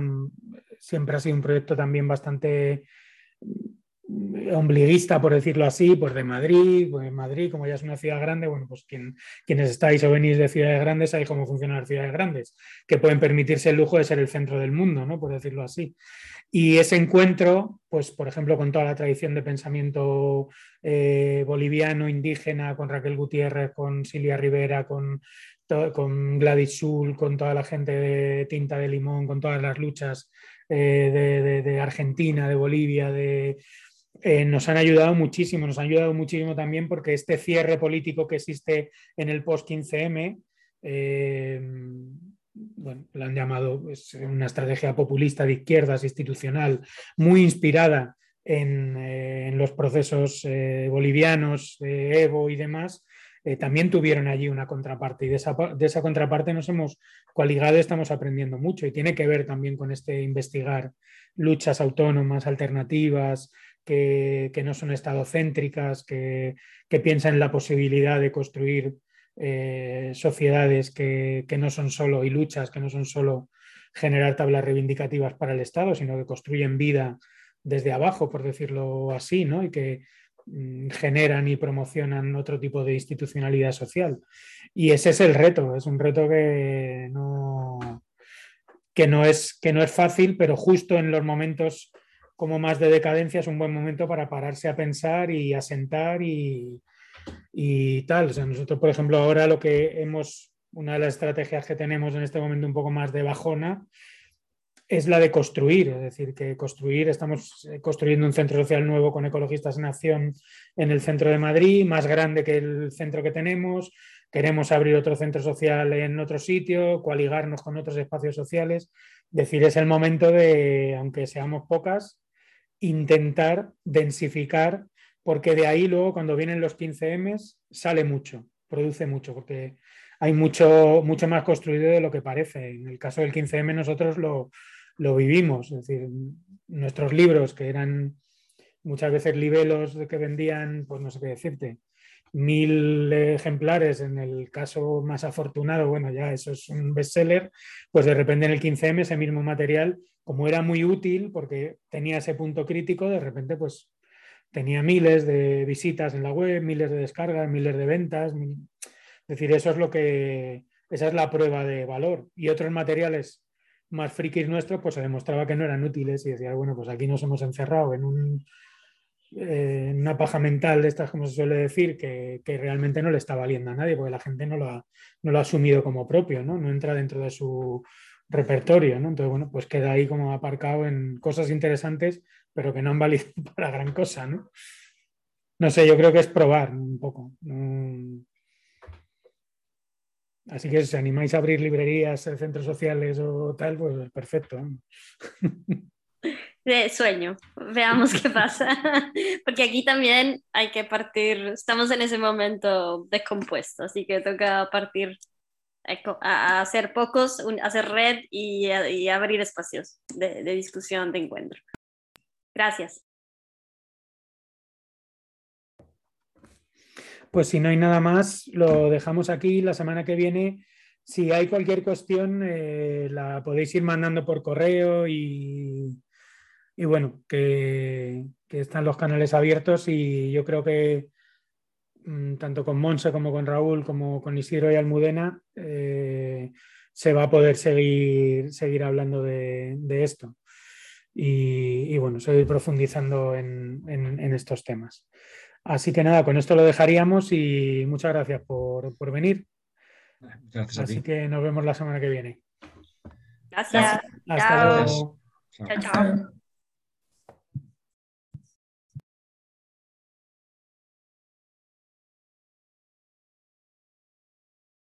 siempre ha sido un proyecto también bastante ombliguista, por decirlo así, pues de Madrid, pues Madrid, como ya es una ciudad grande, bueno, pues quienes estáis o venís de ciudades grandes, sabéis cómo funcionan las ciudades grandes, que pueden permitirse el lujo de ser el centro del mundo, ¿no? Por decirlo así. Y ese encuentro, pues por ejemplo, con toda la tradición de pensamiento eh, boliviano, indígena, con Raquel Gutiérrez, con Silvia Rivera, con, con Gladys Sul, con toda la gente de Tinta de Limón, con todas las luchas eh, de Argentina, de Bolivia, de eh, nos han ayudado muchísimo, nos han ayudado muchísimo también porque este cierre político que existe en el post-15M, eh, bueno, lo han llamado pues, una estrategia populista de izquierdas institucional muy inspirada en, eh, los procesos bolivianos, Evo y demás, también tuvieron allí una contraparte. Y de esa, de esa contraparte nos hemos coaligado y estamos aprendiendo mucho y tiene que ver también con este investigar luchas autónomas, alternativas, que, no son estadocéntricas, que, que piensan en la posibilidad de construir eh, sociedades que, no son solo, y luchas que no son solo generar tablas reivindicativas para el Estado, sino que construyen vida desde abajo, por decirlo así, ¿no? y que mm, generan y promocionan otro tipo de institucionalidad social. Y ese es el reto, es un reto que no, que no, es, que no es fácil, pero justo en los momentos como más de decadencia es un buen momento para pararse a pensar y a sentar y, tal. O sea, nosotros, por ejemplo, ahora lo que hemos, una de las estrategias que tenemos en este momento un poco más de bajona, es la de construir, es decir, que construir, estamos construyendo un centro social nuevo con Ecologistas en Acción en el centro de Madrid, más grande que el centro que tenemos, queremos abrir otro centro social en otro sitio, coaligarnos con otros espacios sociales, es decir, es el momento de, aunque seamos pocas, intentar densificar porque de ahí luego cuando vienen los 15M sale mucho, produce mucho, porque hay mucho, mucho más construido de lo que parece. En el caso del 15M nosotros lo, lo vivimos, es decir, nuestros libros que eran muchas veces libelos que vendían, pues no sé qué decirte, mil ejemplares, en el caso más afortunado, bueno, ya eso es un bestseller, pues de repente en el 15M ese mismo material, como era muy útil porque tenía ese punto crítico, de repente pues tenía miles de visitas en la web, miles de descargas, miles de ventas. Es decir, eso es lo que, esa es la prueba de valor. Y otros materiales más frikis nuestros, pues se demostraba que no eran útiles y decía, bueno, pues aquí nos hemos encerrado en un eh, una paja mental de estas, como se suele decir, que, realmente no le está valiendo a nadie, porque la gente no lo ha, no lo ha asumido como propio, ¿no? no entra dentro de su repertorio. ¿no? Entonces, bueno, pues queda ahí como aparcado en cosas interesantes, pero que no han valido para gran cosa. ¿no? no sé, yo creo que es probar un poco. Así que si animáis a abrir librerías, centros sociales o tal, pues perfecto. de sueño. Veamos qué pasa. Porque aquí también hay que partir, estamos en ese momento descompuesto, así que toca partir a, hacer pocos, hacer red y, abrir espacios de, de discusión, de encuentro. Gracias. Pues si no hay nada más, lo dejamos aquí. La semana que viene, si hay cualquier cuestión, eh, la podéis ir mandando por correo y, y bueno, que, están los canales abiertos y yo creo que tanto con Monse como con Raúl, como con Isidro y Almudena, eh, se va a poder seguir, seguir hablando de, esto. Y, bueno, seguir profundizando en, estos temas. Así que nada, con esto lo dejaríamos y muchas gracias por, venir. Gracias Así que nos vemos la semana que viene. Gracias. Hasta luego. chao. chao.